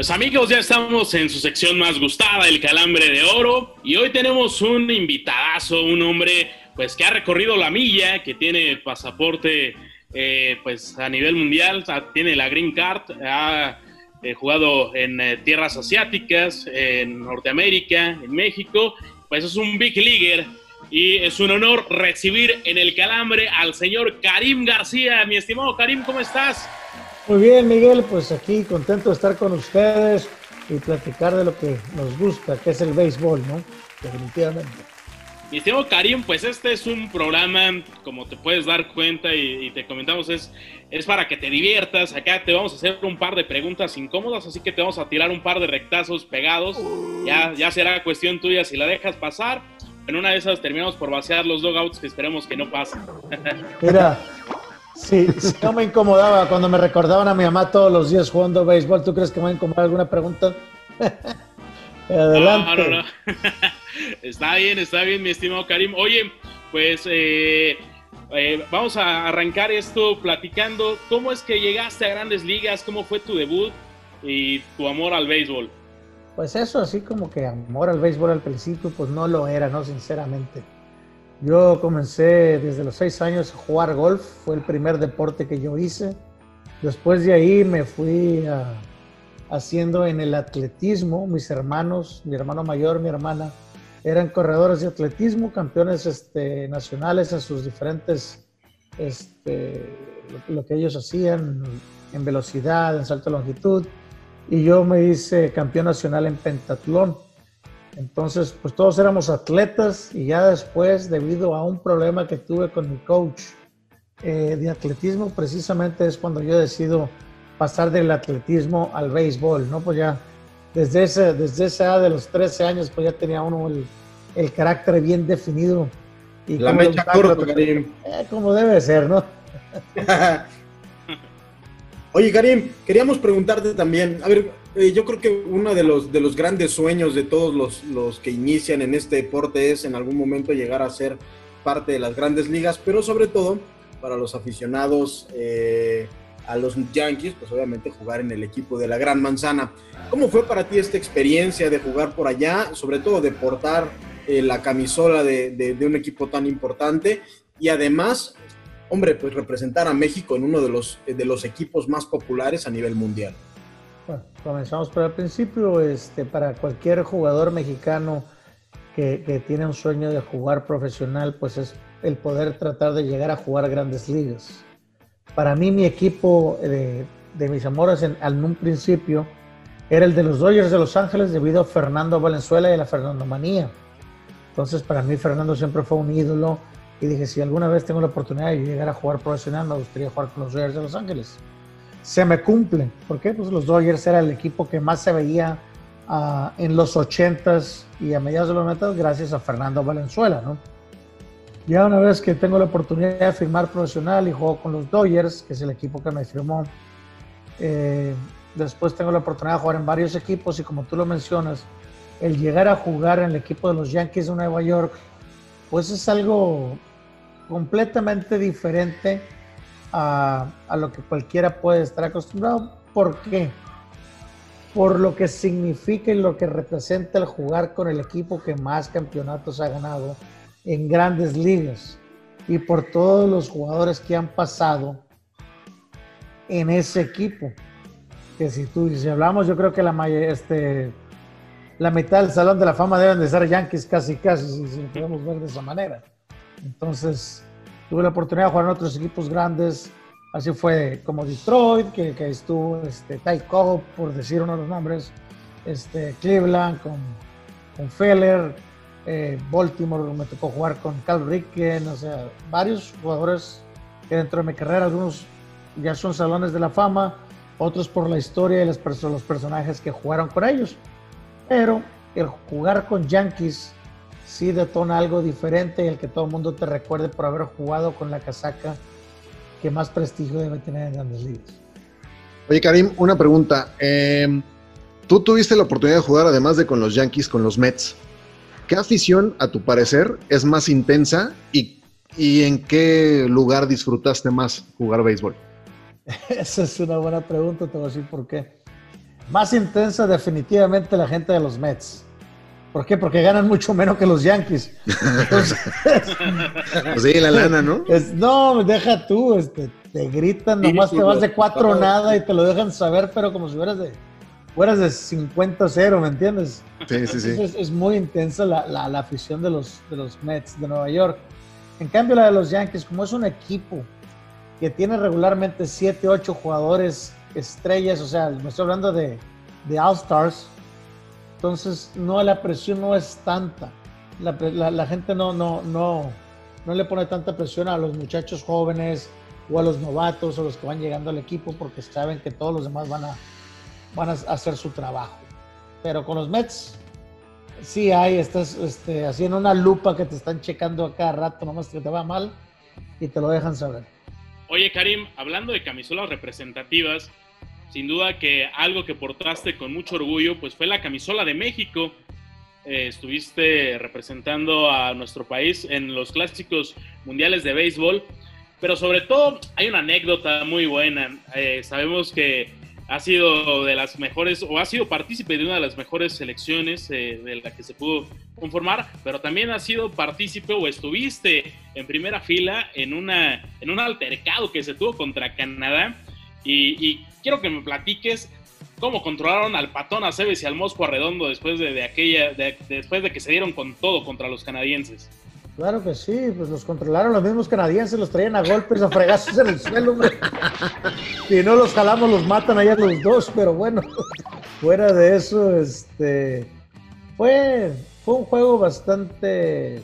Pues amigos, ya estamos en su sección más gustada, el calambre de oro, y hoy tenemos un invitadazo, un hombre pues que ha recorrido la milla, que tiene pasaporte eh, pues a nivel mundial, tiene la green card, ha eh, jugado en eh, tierras asiáticas, en Norteamérica, en México, pues es un big leaguer y es un honor recibir en el calambre al señor Karim García. Mi estimado Karim, ¿cómo estás? Muy bien, Miguel, pues aquí contento de estar con ustedes y platicar de lo que nos gusta, que es el béisbol, ¿no? Definitivamente. Mi estimado Karim, pues este es un programa, como te puedes dar cuenta y, y, te comentamos, es, es para que te diviertas. Acá te vamos a hacer un par de preguntas incómodas, así que te vamos a tirar un par de rectazos pegados. Ya, ya será cuestión tuya si la dejas pasar. En una de esas terminamos por vaciar los dogouts que esperemos que no pasen. [laughs] Mira, Sí, sí, no me incomodaba cuando me recordaban a mi mamá todos los días jugando béisbol. ¿Tú crees que me va a incomodar alguna pregunta? Adelante. [laughs] No, no, no. [laughs] está bien, está bien, mi estimado Karim. Oye, pues eh, eh, vamos a arrancar esto platicando cómo es que llegaste a grandes ligas, cómo fue tu debut y tu amor al béisbol. Pues eso, así como que amor al béisbol al principio, pues no lo era, ¿no? Sinceramente. Yo comencé desde los seis años a jugar golf, fue el primer deporte que yo hice. Después de ahí me fui haciendo en el atletismo. Mis hermanos, mi hermano mayor, mi hermana, eran corredores de atletismo, campeones este, nacionales en sus diferentes, este, lo, que ellos hacían en velocidad, en salto de longitud. Y yo me hice campeón nacional en pentatlón. Entonces, pues todos éramos atletas y ya después, debido a un problema que tuve con mi coach eh, de atletismo, precisamente es cuando yo decido pasar del atletismo al béisbol, ¿no? Pues ya desde, ese, desde esa edad de los 13 años, pues ya tenía uno el, el carácter bien definido. Y La mecha corta, Karim. Eh, como debe ser, ¿no? [laughs] Oye, Karim, queríamos preguntarte también, a ver, eh, yo creo que uno de los, de los grandes sueños de todos los, los que inician en este deporte es en algún momento llegar a ser parte de las grandes ligas, pero sobre todo para los aficionados eh, a los Yankees, pues obviamente jugar en el equipo de la Gran Manzana. ¿Cómo fue para ti esta experiencia de jugar por allá, sobre todo de portar eh, la camisola de, de, un equipo tan importante y además, hombre, pues representar a México en uno de los, de los equipos más populares a nivel mundial? Bueno, comenzamos por el principio, este, para cualquier jugador mexicano que, que tiene un sueño de jugar profesional, pues es el poder tratar de llegar a jugar grandes ligas para mí mi equipo de, mis amores en, un principio era el de los Dodgers de Los Ángeles debido a Fernando Valenzuela y a la Fernando Manía. Entonces para mí Fernando siempre fue un ídolo y dije, si alguna vez tengo la oportunidad de llegar a jugar profesional, me gustaría jugar con los Dodgers de Los Ángeles. Se me cumple. ¿Por qué? Pues los Dodgers era el equipo que más se veía uh, en los 80s y a mediados de los 90 gracias a Fernando Valenzuela, ¿no? Ya una vez que tengo la oportunidad de firmar profesional y juego con los Dodgers, que es el equipo que me firmó, eh, después tengo la oportunidad de jugar en varios equipos y como tú lo mencionas, el llegar a jugar en el equipo de los Yankees de Nueva York, pues es algo completamente diferente a, lo que cualquiera puede estar acostumbrado. ¿Por qué? Por lo que significa y lo que representa el jugar con el equipo que más campeonatos ha ganado en grandes ligas y por todos los jugadores que han pasado en ese equipo. Que si tú si hablamos, yo creo que la, este, la mitad del Salón de la Fama deben de ser Yankees casi, casi, si, lo podemos ver de esa manera. Entonces, tuve la oportunidad de jugar en otros equipos grandes. Así fue como Detroit, que, que estuvo este, Ty Cobb, por decir uno de los nombres, este, Cleveland con, con Feller, eh, Baltimore me tocó jugar con Cal Ricken, o sea, varios jugadores que dentro de mi carrera, algunos ya son salones de la fama, otros por la historia y los, los personajes que jugaron con ellos. Pero el jugar con Yankees sí detona algo diferente y el que todo el mundo te recuerde por haber jugado con la casaca que más prestigio debe tener en grandes ligas. Oye, Karim, una pregunta. Em, Tú tuviste la oportunidad de jugar, además de con los Yankees, con los Mets. ¿Qué afición, a tu parecer, es más intensa y, en qué lugar disfrutaste más jugar béisbol? [laughs] Esa es una buena pregunta, te voy a decir por qué. Más intensa definitivamente la gente de los Mets. ¿Por qué? Porque ganan mucho menos que los Yankees. [laughs] pues sí, la lana, ¿no? no, deja tú, este, te gritan, nomás te vas de cuatro nada y te lo dejan saber, pero como si fueras de fueras de 50-0, ¿me entiendes? Sí, sí, sí. Es, muy intensa la, la, afición de los, de los Mets de Nueva York. En cambio, la de los Yankees, como es un equipo que tiene regularmente 7, 8 jugadores estrellas, o sea, me estoy hablando de, de All-Stars, entonces no, la presión no es tanta. La, la, la, gente no, no, no, no le pone tanta presión a los muchachos jóvenes o a los novatos o los que van llegando al equipo porque saben que todos los demás van a, van a hacer su trabajo. Pero con los Mets, sí hay, estás este, haciendo una lupa que te están checando a cada rato, nomás que te va mal y te lo dejan saber. Oye, Karim, hablando de camisolas representativas, sin duda que algo que portaste con mucho orgullo, pues fue la camisola de México. Eh, estuviste representando a nuestro país en los clásicos mundiales de béisbol, pero sobre todo hay una anécdota muy buena. Eh, sabemos que ha sido de las mejores, o ha sido partícipe de una de las mejores selecciones eh, de la que se pudo conformar, pero también ha sido partícipe o estuviste en primera fila en, una, en un altercado que se tuvo contra Canadá. Y, quiero que me platiques cómo controlaron al patón a Cebes y al Mosco Arredondo después de, aquella, después de que se dieron con todo contra los canadienses. Claro que sí, pues los controlaron los mismos canadienses, los traían a golpes, a fregazos en el suelo, hombre. Si no los jalamos, los matan allá los dos, pero bueno, [laughs] fuera de eso, este fue, fue un juego bastante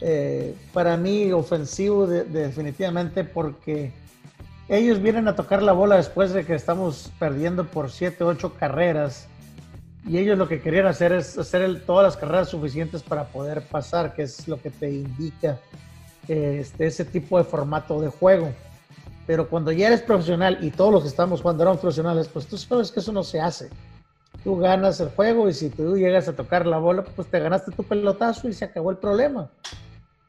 eh, para mí ofensivo definitivamente porque ellos vienen a tocar la bola después de que estamos perdiendo por 7, 8 carreras y ellos lo que querían hacer es hacer todas las carreras suficientes para poder pasar, que es lo que te indica este, ese tipo de formato de juego. Pero cuando ya eres profesional y todos los que estamos jugando eran profesionales, pues tú sabes que eso no se hace. Tú ganas el juego y si tú llegas a tocar la bola, pues te ganaste tu pelotazo y se acabó el problema.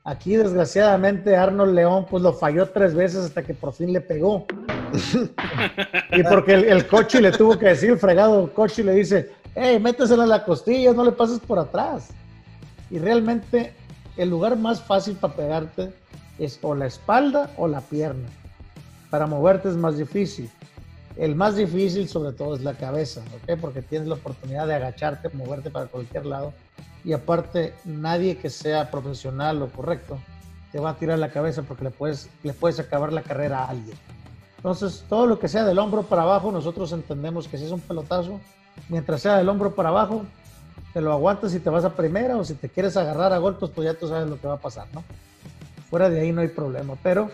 Aquí, desgraciadamente, Arnold León pues lo falló tres veces hasta que por fin le pegó. [laughs] y porque el, el coche le tuvo que decir, el fregado coche le dice, hey, métesela en la costilla, no le pases por atrás. Y realmente el lugar más fácil para pegarte es o la espalda o la pierna. Para moverte es más difícil. El más difícil sobre todo es la cabeza, ¿ok? Porque tienes la oportunidad de agacharte, moverte para cualquier lado. Y aparte, nadie que sea profesional o correcto te va a tirar la cabeza porque le puedes, le puedes acabar la carrera a alguien. Entonces, todo lo que sea del hombro para abajo, nosotros entendemos que si es un pelotazo, mientras sea del hombro para abajo, te lo aguantas y te vas a primera o si te quieres agarrar a golpes, pues ya tú sabes lo que va a pasar, ¿no? Fuera de ahí no hay problema, pero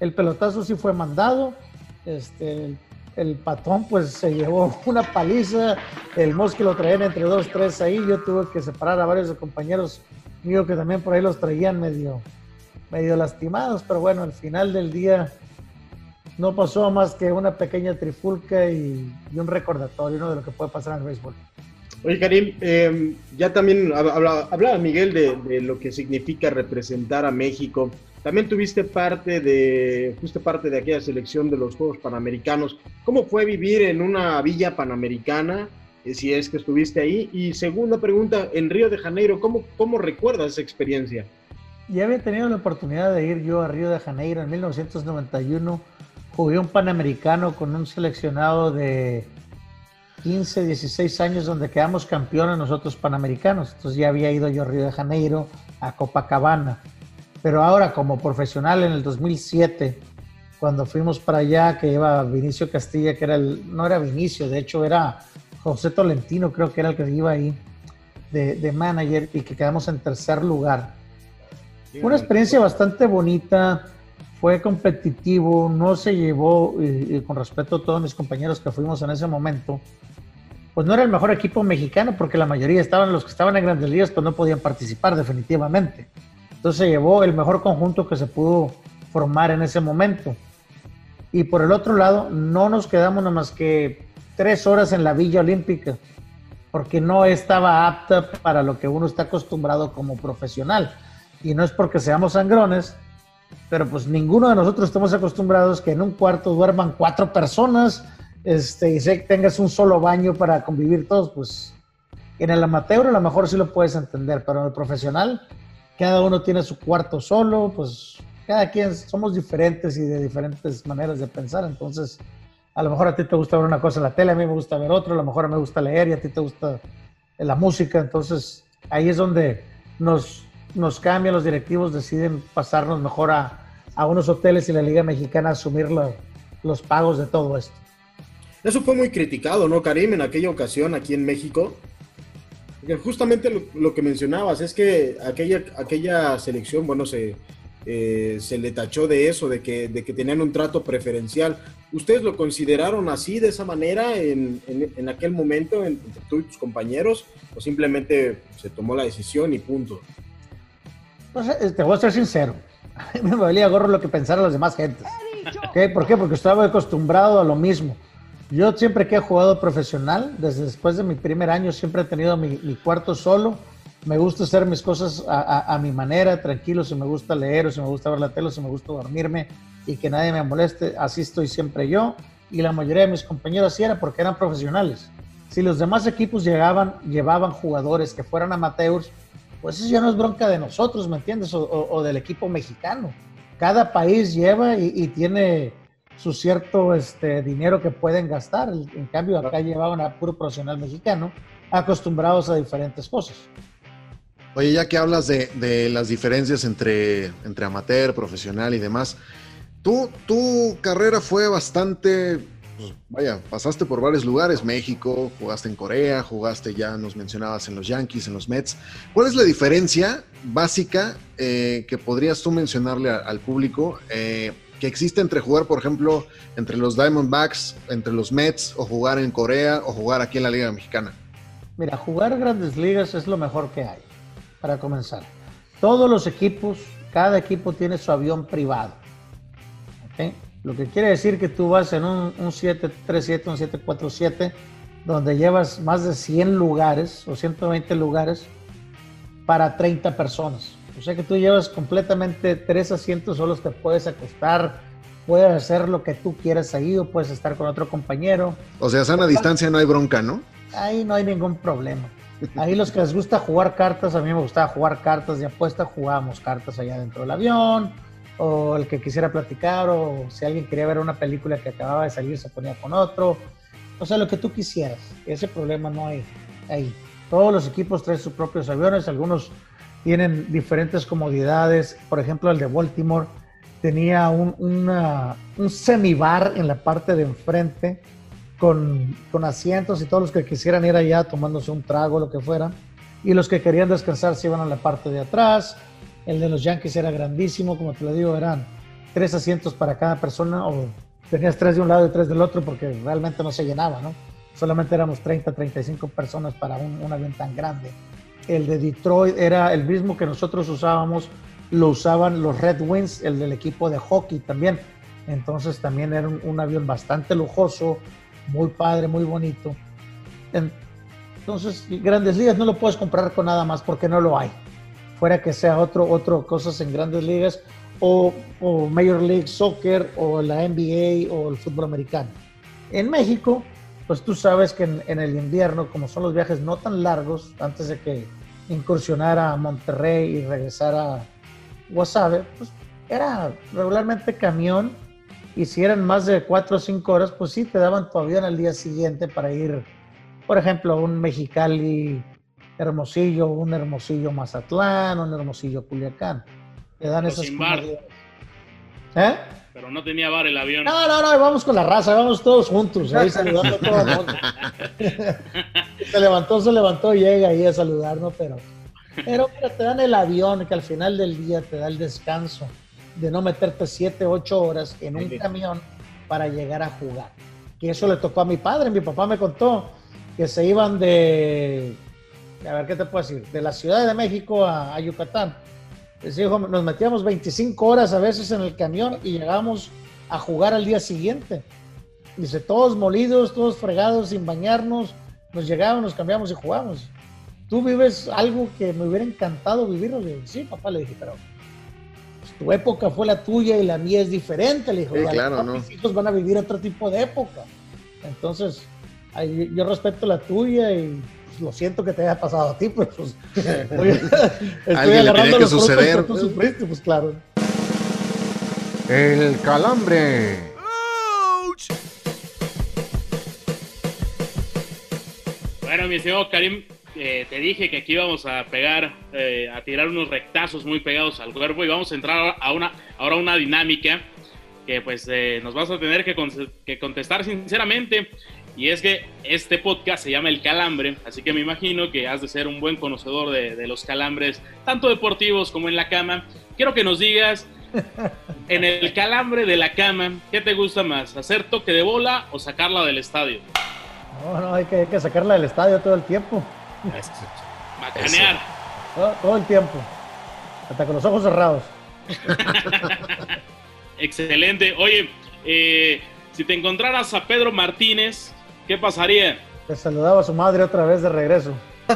el pelotazo sí fue mandado, este, patón pues se llevó [laughs] una paliza, el mosque lo traían entre dos, tres ahí, yo tuve que separar a varios compañeros míos que también por ahí los traían medio, medio lastimados, pero bueno, al final del día no pasó más que una pequeña trifulca y, un recordatorio de lo que puede pasar en el béisbol. Oye, Karim, em, ya también hablaba, Miguel de, lo que significa representar a México. También tuviste parte de, fuiste parte de aquella selección de los Juegos Panamericanos. ¿Cómo fue vivir en una villa panamericana, eh, si es que estuviste ahí? Y segunda pregunta, en Río de Janeiro, ¿cómo, cómo recuerdas esa experiencia? Ya había tenido la oportunidad de ir yo a Río de Janeiro en 1991 jugué un Panamericano con un seleccionado de 15, 16 años donde quedamos campeones nosotros Panamericanos. Entonces ya había ido yo a Río de Janeiro, a Copacabana. Pero ahora como profesional en el 2007, cuando fuimos para allá, que iba Vinicio Castilla, que era el, no era Vinicio, de hecho era José Tolentino, creo que era el que iba ahí de, de manager y que quedamos en tercer lugar. Una experiencia bastante bonita fue competitivo, no se llevó, y, con respeto a todos mis compañeros que fuimos en ese momento, pues no era el mejor equipo mexicano porque la mayoría estaban, los que estaban en grandes ligas, pues no podían participar definitivamente. Entonces se llevó el mejor conjunto que se pudo formar en ese momento. Y por el otro lado, no nos quedamos nada más que tres horas en la Villa Olímpica, porque no estaba apta para lo que uno está acostumbrado como profesional. Y no es porque seamos sangrones, pero pues ninguno de nosotros estamos acostumbrados que en un cuarto duerman cuatro personas este, y tengas un solo baño para convivir todos, pues en el amateur a lo mejor sí lo puedes entender, pero en el profesional cada uno tiene su cuarto solo, pues cada quien somos diferentes y de diferentes maneras de pensar, entonces a lo mejor a ti te gusta ver una cosa en la tele, a mí me gusta ver otra, a lo mejor me gusta leer y a ti te gusta la música, entonces ahí es donde nos nos cambian, los directivos deciden pasarnos mejor a, unos hoteles y la Liga Mexicana asumir los pagos de todo esto. Eso fue muy criticado, ¿no, Karim, en aquella ocasión aquí en México? Porque justamente lo, que mencionabas es que aquella, aquella selección, bueno, se, eh, se le tachó de eso, de que, de que tenían un trato preferencial. ¿Ustedes lo consideraron así, de esa manera, en, en, aquel momento, entre tú y tus compañeros? ¿O simplemente se tomó la decisión y punto? Pues, te voy a ser sincero. [laughs] A mí me valía gorro lo que pensaran las demás gentes. ¿Por qué? Porque estaba acostumbrado a lo mismo. Yo siempre que he jugado profesional, desde después de mi primer año, siempre he tenido mi, cuarto solo. Me gusta hacer mis cosas a, mi manera, tranquilo, si me gusta leer, o si me gusta ver la tele, o si me gusta dormirme y que nadie me moleste, así estoy siempre yo. y la mayoría de mis compañeros sí era porque eran profesionales. Si los demás equipos llegaban, llevaban jugadores que fueran amateurs, pues eso ya no es bronca de nosotros, ¿me entiendes? O, del equipo mexicano. Cada país lleva y, tiene su cierto este, dinero que pueden gastar. En cambio, acá llevaban a puro profesional mexicano, acostumbrados a diferentes cosas. Oye, ya que hablas de, las diferencias entre, entre amateur, profesional y demás, tú, tu carrera fue bastante pues, vaya, pasaste por varios lugares, México, jugaste en Corea, jugaste ya, nos mencionabas en los Yankees, en los Mets. ¿Cuál es la diferencia básica eh, que podrías tú mencionarle al público eh, que existe entre jugar, por ejemplo, entre los Diamondbacks, entre los Mets, o jugar en Corea, o jugar aquí en la Liga Mexicana? Mira, jugar grandes ligas es lo mejor que hay, para comenzar. Todos los equipos, cada equipo tiene su avión privado. Lo que quiere decir que tú vas en un, un 737, un 747, donde llevas más de 100 lugares o 120 lugares para 30 personas. O sea que tú llevas completamente tres asientos solos, te puedes acostar, puedes hacer lo que tú quieras ahí o puedes estar con otro compañero. O sea, a sana distancia no hay bronca, ¿no? Ahí no hay ningún problema. Ahí los que les gusta jugar cartas, a mí me gustaba jugar cartas de apuesta, jugábamos cartas allá dentro del avión o el que quisiera platicar, o si alguien quería ver una película que acababa de salir, se ponía con otro. O sea, lo que tú quisieras. Ese problema no hay ahí. Todos los equipos traen sus propios aviones, algunos tienen diferentes comodidades. Por ejemplo, el de Baltimore tenía un, un semibar en la parte de enfrente con, con, asientos y todos los que quisieran ir allá tomándose un trago, lo que fuera. Y los que querían descansar se iban a la parte de atrás. El de los Yankees era grandísimo, como te lo digo, eran tres asientos para cada persona o tenías tres de un lado y tres del otro porque realmente no se llenaba, ¿no? Solamente éramos 30, 35 personas para un, avión tan grande. El de Detroit era el mismo que nosotros usábamos, lo usaban los Red Wings, el del equipo de hockey también. Entonces también era un, avión bastante lujoso, muy padre, muy bonito. Entonces, grandes ligas no lo puedes comprar con nada más porque no lo hay fuera que sea otro, otro cosas en grandes ligas o, o Major League Soccer o la NBA o el fútbol americano. En México, pues tú sabes que en, el invierno, como son los viajes no tan largos, antes de que incursionara a Monterrey y regresara a Guasave, pues era regularmente camión y si eran más de cuatro o cinco horas, pues sí, te daban tu avión al día siguiente para ir, por ejemplo, a un Mexicali Hermosillo, un Hermosillo Mazatlán, un Hermosillo Culiacán. Te dan esos ¿Eh? Pero no tenía bar el avión. No, no, no, vamos con la raza, vamos todos juntos, ahí saludando a todo el mundo. [laughs] se levantó, se levantó, llega ahí a saludarnos, pero, pero te dan el avión que al final del día te da el descanso de no meterte 7, 8 horas en un camión para llegar a jugar. Que eso le tocó a mi padre, mi papá me contó que se iban de a ver qué te puedo decir, de la Ciudad de México a, Yucatán. Nos metíamos 25 horas a veces en el camión y llegábamos a jugar al día siguiente. Dice, todos molidos, todos fregados, sin bañarnos, nos llegábamos, nos cambiamos y jugamos. ¿Tú vives algo que me hubiera encantado vivir? sí, papá, le dije, pero pues, tu época fue la tuya y la mía es diferente. Le dijo, claro, mis hijos van a vivir otro tipo de época. Entonces, yo respeto la tuya y lo siento que te haya pasado a ti, pero pues, [laughs] estoy agarrando los suceder. que tú sufriste, pues claro. El calambre. Bueno, mi señor Karim, eh, te dije que aquí íbamos a pegar, eh, a tirar unos rectazos muy pegados al cuerpo y vamos a entrar a una, ahora a una dinámica que pues eh, nos vas a tener que, que contestar sinceramente. Y es que este podcast se llama El Calambre, así que me imagino que has de ser un buen conocedor de, los calambres, tanto deportivos como en la cama. Quiero que nos digas, [laughs] en el calambre de la cama, ¿qué te gusta más? ¿Hacer toque de bola o sacarla del estadio? No, no, hay que, sacarla del estadio todo el tiempo. Macanear. Todo, el tiempo. Hasta con los ojos cerrados. [laughs] Excelente. Oye, eh, si te encontraras a Pedro Martínez, ¿qué pasaría? Te saludaba a su madre otra vez de regreso. [laughs]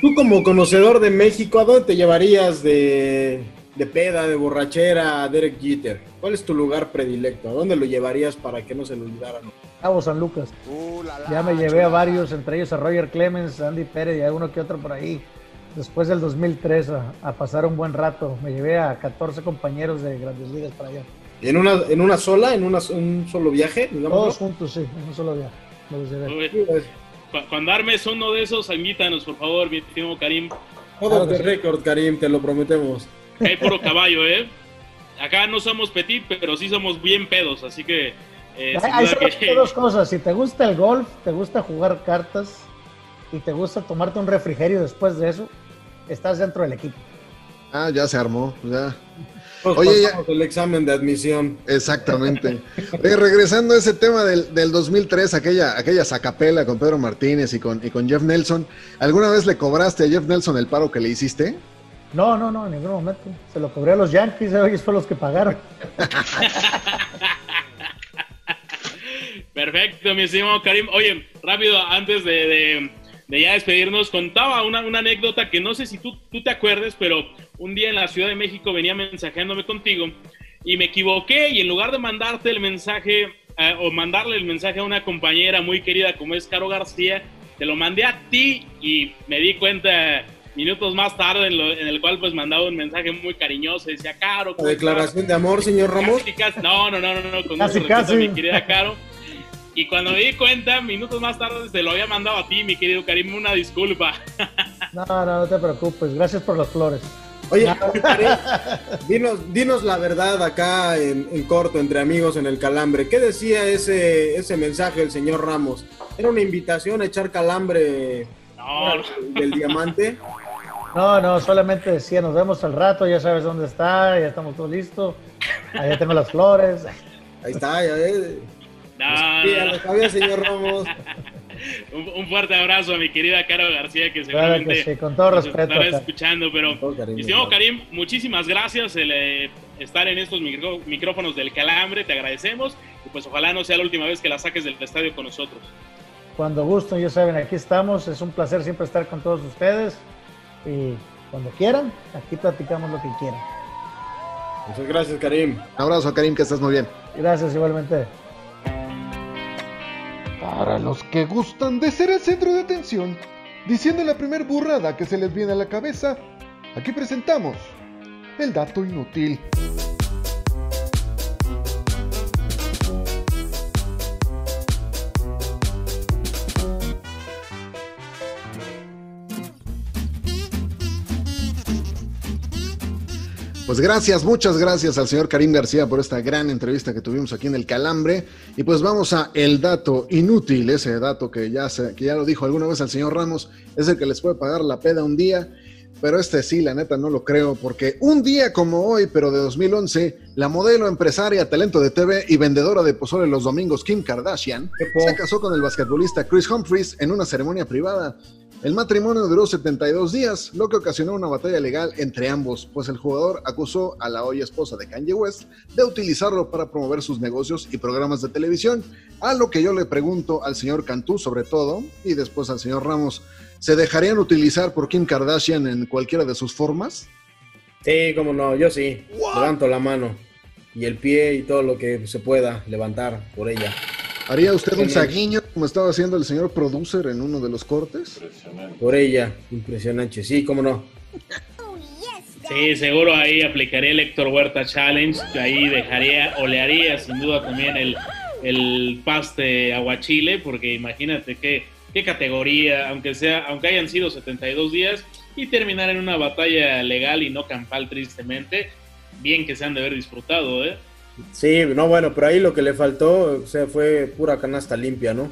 Tú como conocedor de México, ¿a dónde te llevarías de, de peda, de borrachera a Derek Jeter? ¿Cuál es tu lugar predilecto? ¿A dónde lo llevarías para que no se lo olvidaran? Cabo San Lucas. ya me llevé a varios, entre ellos a Roger Clemens, a Andy Pérez y a uno que otro por ahí. Después del 2003 a, a pasar un buen rato. Me llevé a 14 compañeros de grandes ligas para allá. ¿En una, en una sola? ¿En una, un solo viaje? Todos juntos, sí, en un solo viaje. Cuando armes uno de esos, invítanos, por favor, mi estimado Karim. Todos de récord, Karim, te lo prometemos. Hay puro caballo, ¿eh? Acá no somos petit, pero sí somos bien pedos, así que... Eh, hay, hay dos cosas, si te gusta el golf, te gusta jugar cartas y te gusta tomarte un refrigerio después de eso, estás dentro del equipo. Ah, ya se armó, ya. Pues Oye, ya... el examen de admisión. Exactamente. Oye, regresando a ese tema del, del 2003, aquella, aquella sacapela con Pedro Martínez y con, y con Jeff Nelson, ¿alguna vez le cobraste a Jeff Nelson el paro que le hiciste? No, no, no, en ningún momento. Se lo cobré a los Yankees, ellos fueron los que pagaron. [laughs] Perfecto, mi estimado Karim. Oye, rápido, antes de, de, de ya despedirnos, contaba una, una, anécdota que no sé si tú, tú te acuerdes, pero un día en la Ciudad de México venía mensajeándome contigo y me equivoqué y en lugar de mandarte el mensaje eh, o mandarle el mensaje a una compañera muy querida como es Caro García, te lo mandé a ti y me di cuenta minutos más tarde en, lo, en, el cual pues mandaba un mensaje muy cariñoso, decía Caro. ¿Declaración de amor, señor Ramos? Casi, casi, no, no, no, no, no, con casi, casi. mi querida Caro. Y cuando me di cuenta, minutos más tarde, se lo había mandado a ti, mi querido Karim, una disculpa. [laughs] No, no, no te preocupes, gracias por las flores. Oye, [laughs] dinos, dinos la verdad acá en, en, corto, entre amigos en el calambre. ¿Qué decía ese, ese mensaje del señor Ramos? ¿Era una invitación a echar calambre no. del diamante? No, no, solamente decía, nos vemos al rato, ya sabes dónde está, ya estamos todos listos. Allá tengo las flores. Ahí está, ya ves. No, sí, lo sabía, señor Ramos. [laughs] un, un, fuerte abrazo a mi querida Caro García, que seguramente claro que sí, con todo respeto, estará escuchando. Pero, estimado Karim, muchísimas gracias el eh, estar en estos micro, micrófonos del Calambre, te agradecemos. Y pues ojalá no sea la última vez que la saques del estadio con nosotros. Cuando gusto, ya saben, aquí estamos. Es un placer siempre estar con todos ustedes. Y cuando quieran, aquí platicamos lo que quieran. Muchas gracias, Karim. Un abrazo, Karim, que estás muy bien. Gracias, igualmente. Para los que gustan de ser el centro de atención, diciendo la primer burrada que se les viene a la cabeza, aquí presentamos el dato inútil. Pues gracias, muchas gracias al señor Karim García por esta gran entrevista que tuvimos aquí en el Calambre. Y pues vamos a el dato inútil, ese dato que ya, se, que ya lo dijo alguna vez al señor Ramos, es el que les puede pagar la peda un día. Pero este sí, la neta, no lo creo, porque un día como hoy, pero de 2011, la modelo, empresaria, talento de TV y vendedora de pozole los domingos, Kim Kardashian, se casó con el basquetbolista Chris Humphries en una ceremonia privada. El matrimonio duró 72 días, lo que ocasionó una batalla legal entre ambos, pues el jugador acusó a la hoy esposa de Kanye West de utilizarlo para promover sus negocios y programas de televisión, a lo que yo le pregunto al señor Cantú sobre todo, y después al señor Ramos, ¿se dejarían utilizar por Kim Kardashian en cualquiera de sus formas? Sí, como no, yo sí, What? levanto la mano y el pie y todo lo que se pueda levantar por ella. ¿Haría usted un saguiño como estaba haciendo el señor producer en uno de los cortes? Por ella, impresionante, sí, cómo no. Sí, seguro ahí aplicaría el Héctor Huerta Challenge, ahí dejaría o le haría sin duda también el, el paste aguachile, porque imagínate qué, qué categoría, aunque sea, aunque hayan sido 72 días y terminar en una batalla legal y no campal tristemente, bien que se han de haber disfrutado, ¿eh? Sí, no, bueno, pero ahí lo que le faltó, o sea, fue pura canasta limpia, ¿no?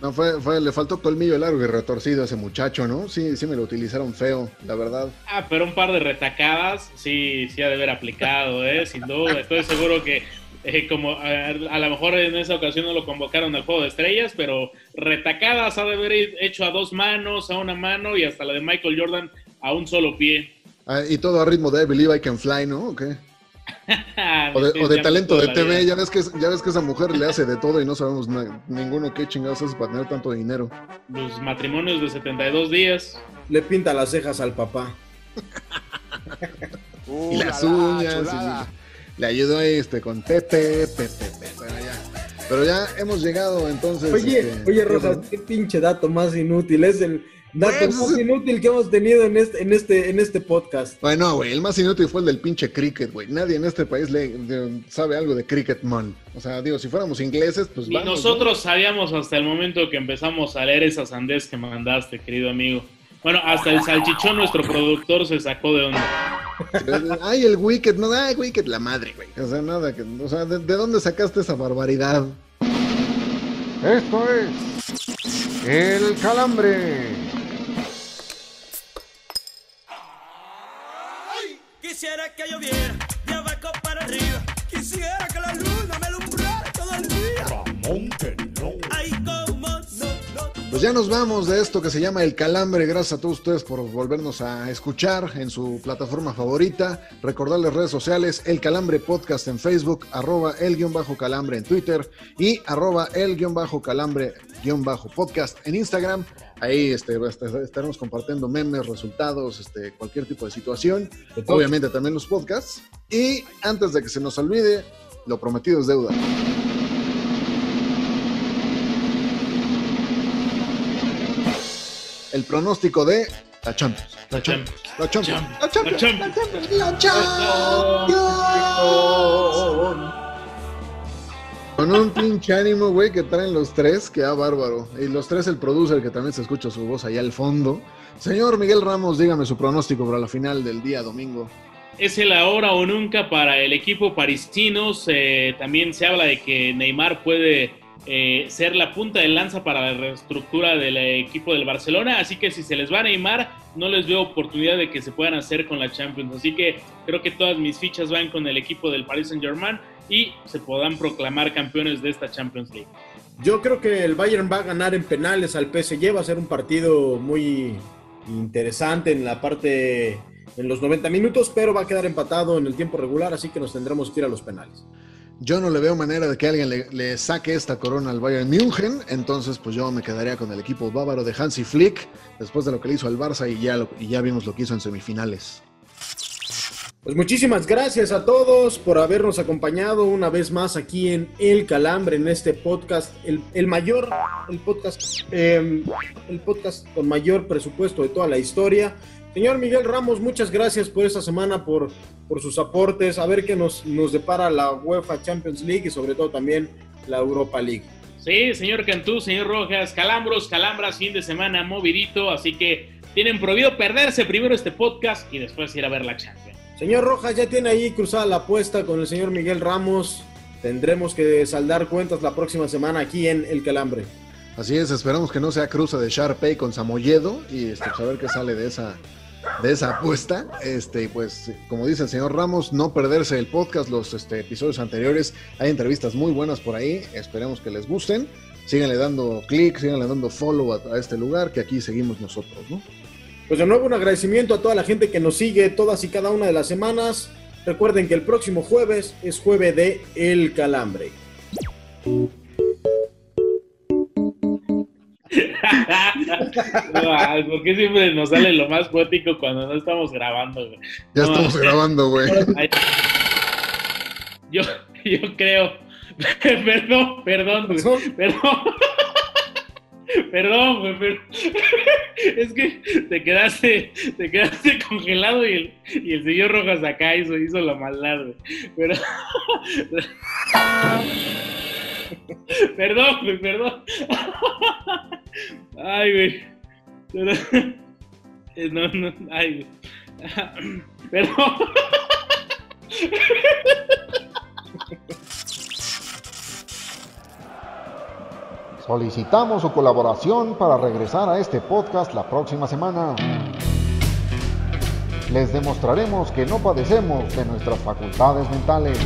No, fue, fue, le faltó colmillo largo y retorcido a ese muchacho, ¿no? Sí, sí me lo utilizaron feo, la verdad. Ah, pero un par de retacadas, sí, sí ha de haber aplicado, ¿eh? [laughs] Sin duda, estoy seguro que eh, como a, a, lo mejor en esa ocasión no lo convocaron al juego de estrellas, pero retacadas ha de haber hecho a dos manos, a una mano y hasta la de Michael Jordan a un solo pie. Ah, y todo a ritmo de Believe I Can Fly, ¿no? ¿O qué? [laughs] o de, o de talento de TV, ya ves, que, ya ves que esa mujer le hace de todo y no sabemos na, ninguno qué chingados hace para tener tanto dinero. Los matrimonios de 72 días. Le pinta las cejas al papá. [laughs] y las uñas. le ayudó este, con Pepe, Pepe, Pepe. Bueno, ya. Pero ya hemos llegado entonces. Oye, este, oye, Rojas, qué pinche dato más inútil. Es el dato Pues, más inútil que hemos tenido en este, en este, en este podcast. Bueno, güey, el más inútil fue el del pinche cricket, güey. Nadie en este país le, de- sabe algo de cricket, man. O sea, digo, si fuéramos ingleses, pues Y vamos, nosotros sabíamos hasta el momento que empezamos a leer esa sandez que mandaste, querido amigo. Bueno, hasta el salchichón, nuestro productor, se sacó de onda. [laughs] Ay, el wicket, no, ay, wicket, la madre, güey. O sea, nada, que, o sea, ¿de, de dónde sacaste esa barbaridad? Esto es El Calambre. Quisiera que lloviera de abajo para arriba. Quisiera que la luna me alumbrara todo el día. Ay, cómo no, no. Pues ya nos vamos de esto que se llama El Calambre. Gracias a todos ustedes por volvernos a escuchar en su plataforma favorita. Recordarles redes sociales, El Calambre Podcast en Facebook, arroba el guion bajo calambre en Twitter y arroba el guion bajo calambre guion bajo podcast en Instagram. Ahí este, est- estaremos compartiendo memes, resultados, este, cualquier tipo de situación. Obviamente también los podcasts. Y antes de que se nos olvide, lo prometido es deuda. El pronóstico de la Champions. La Champions. La Champions. La Champions. La La Champions. Con un pinche ánimo, güey, que traen los tres, que ah, bárbaro. Y los tres, el producer, que también se escucha su voz allá al fondo. Señor Miguel Ramos, dígame su pronóstico para la final del día domingo. Es el ahora o nunca para el equipo parisinos. Eh, también se habla de que Neymar puede eh, ser la punta de lanza para la reestructura del equipo del Barcelona. Así que si se les va a Neymar, no les veo oportunidad de que se puedan hacer con la Champions. Así que creo que todas mis fichas van con el equipo del Paris Saint Germain y se podrán proclamar campeones de esta Champions League. Yo creo que el Bayern va a ganar en penales al PSG. Va a ser un partido muy interesante en la parte, en los 90 minutos, pero va a quedar empatado en el tiempo regular, así que nos tendremos que ir a los penales. Yo no le veo manera de que alguien le, saque esta corona al Bayern München, entonces pues yo me quedaría con el equipo bávaro de Hansi Flick, después de lo que le hizo al Barça y ya, y ya vimos lo que hizo en semifinales. Pues muchísimas gracias a todos por habernos acompañado una vez más aquí en El Calambre, en este podcast, el, el mayor, el podcast, eh, el podcast con mayor presupuesto de toda la historia. Señor Miguel Ramos, muchas gracias por esta semana, por, por sus aportes, a ver qué nos, nos depara la UEFA Champions League y sobre todo también la Europa League. Sí, señor Cantú, señor Rojas, calambros, calambras, fin de semana movidito, así que tienen prohibido perderse primero este podcast y después ir a ver la Champions. Señor Rojas, ya tiene ahí cruzada la apuesta con el señor Miguel Ramos. Tendremos que saldar cuentas la próxima semana aquí en El Calambre. Así es, esperamos que no sea cruza de Sharpay con Samoyedo y este, pues, a ver qué sale de esa, de esa apuesta. Este, pues, como dice el señor Ramos, no perderse el podcast, los este, episodios anteriores. Hay entrevistas muy buenas por ahí, esperemos que les gusten. Síganle dando clic, síganle dando follow a, a este lugar, que aquí seguimos nosotros, ¿no? Pues de nuevo un agradecimiento a toda la gente que nos sigue todas y cada una de las semanas. Recuerden que el próximo jueves es jueves de El Calambre. Ay, ¿Por qué siempre nos sale lo más poético cuando no estamos grabando? güey? Ya No, estamos grabando, güey. Yo, yo creo. [laughs] Perdón, perdón, güey, perdón. [laughs] Perdón, güey, pero [laughs] es que te quedaste, te quedaste congelado y el, y el señor Rojas acá hizo, hizo la maldad, güey. Pero... [laughs] Perdón, perdón. [laughs] Ay, güey. [laughs] No, no, ay, güey. Perdón. Solicitamos su colaboración para regresar a este podcast la próxima semana. Les demostraremos que no padecemos de nuestras facultades mentales.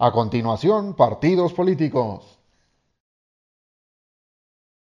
A continuación, partidos políticos.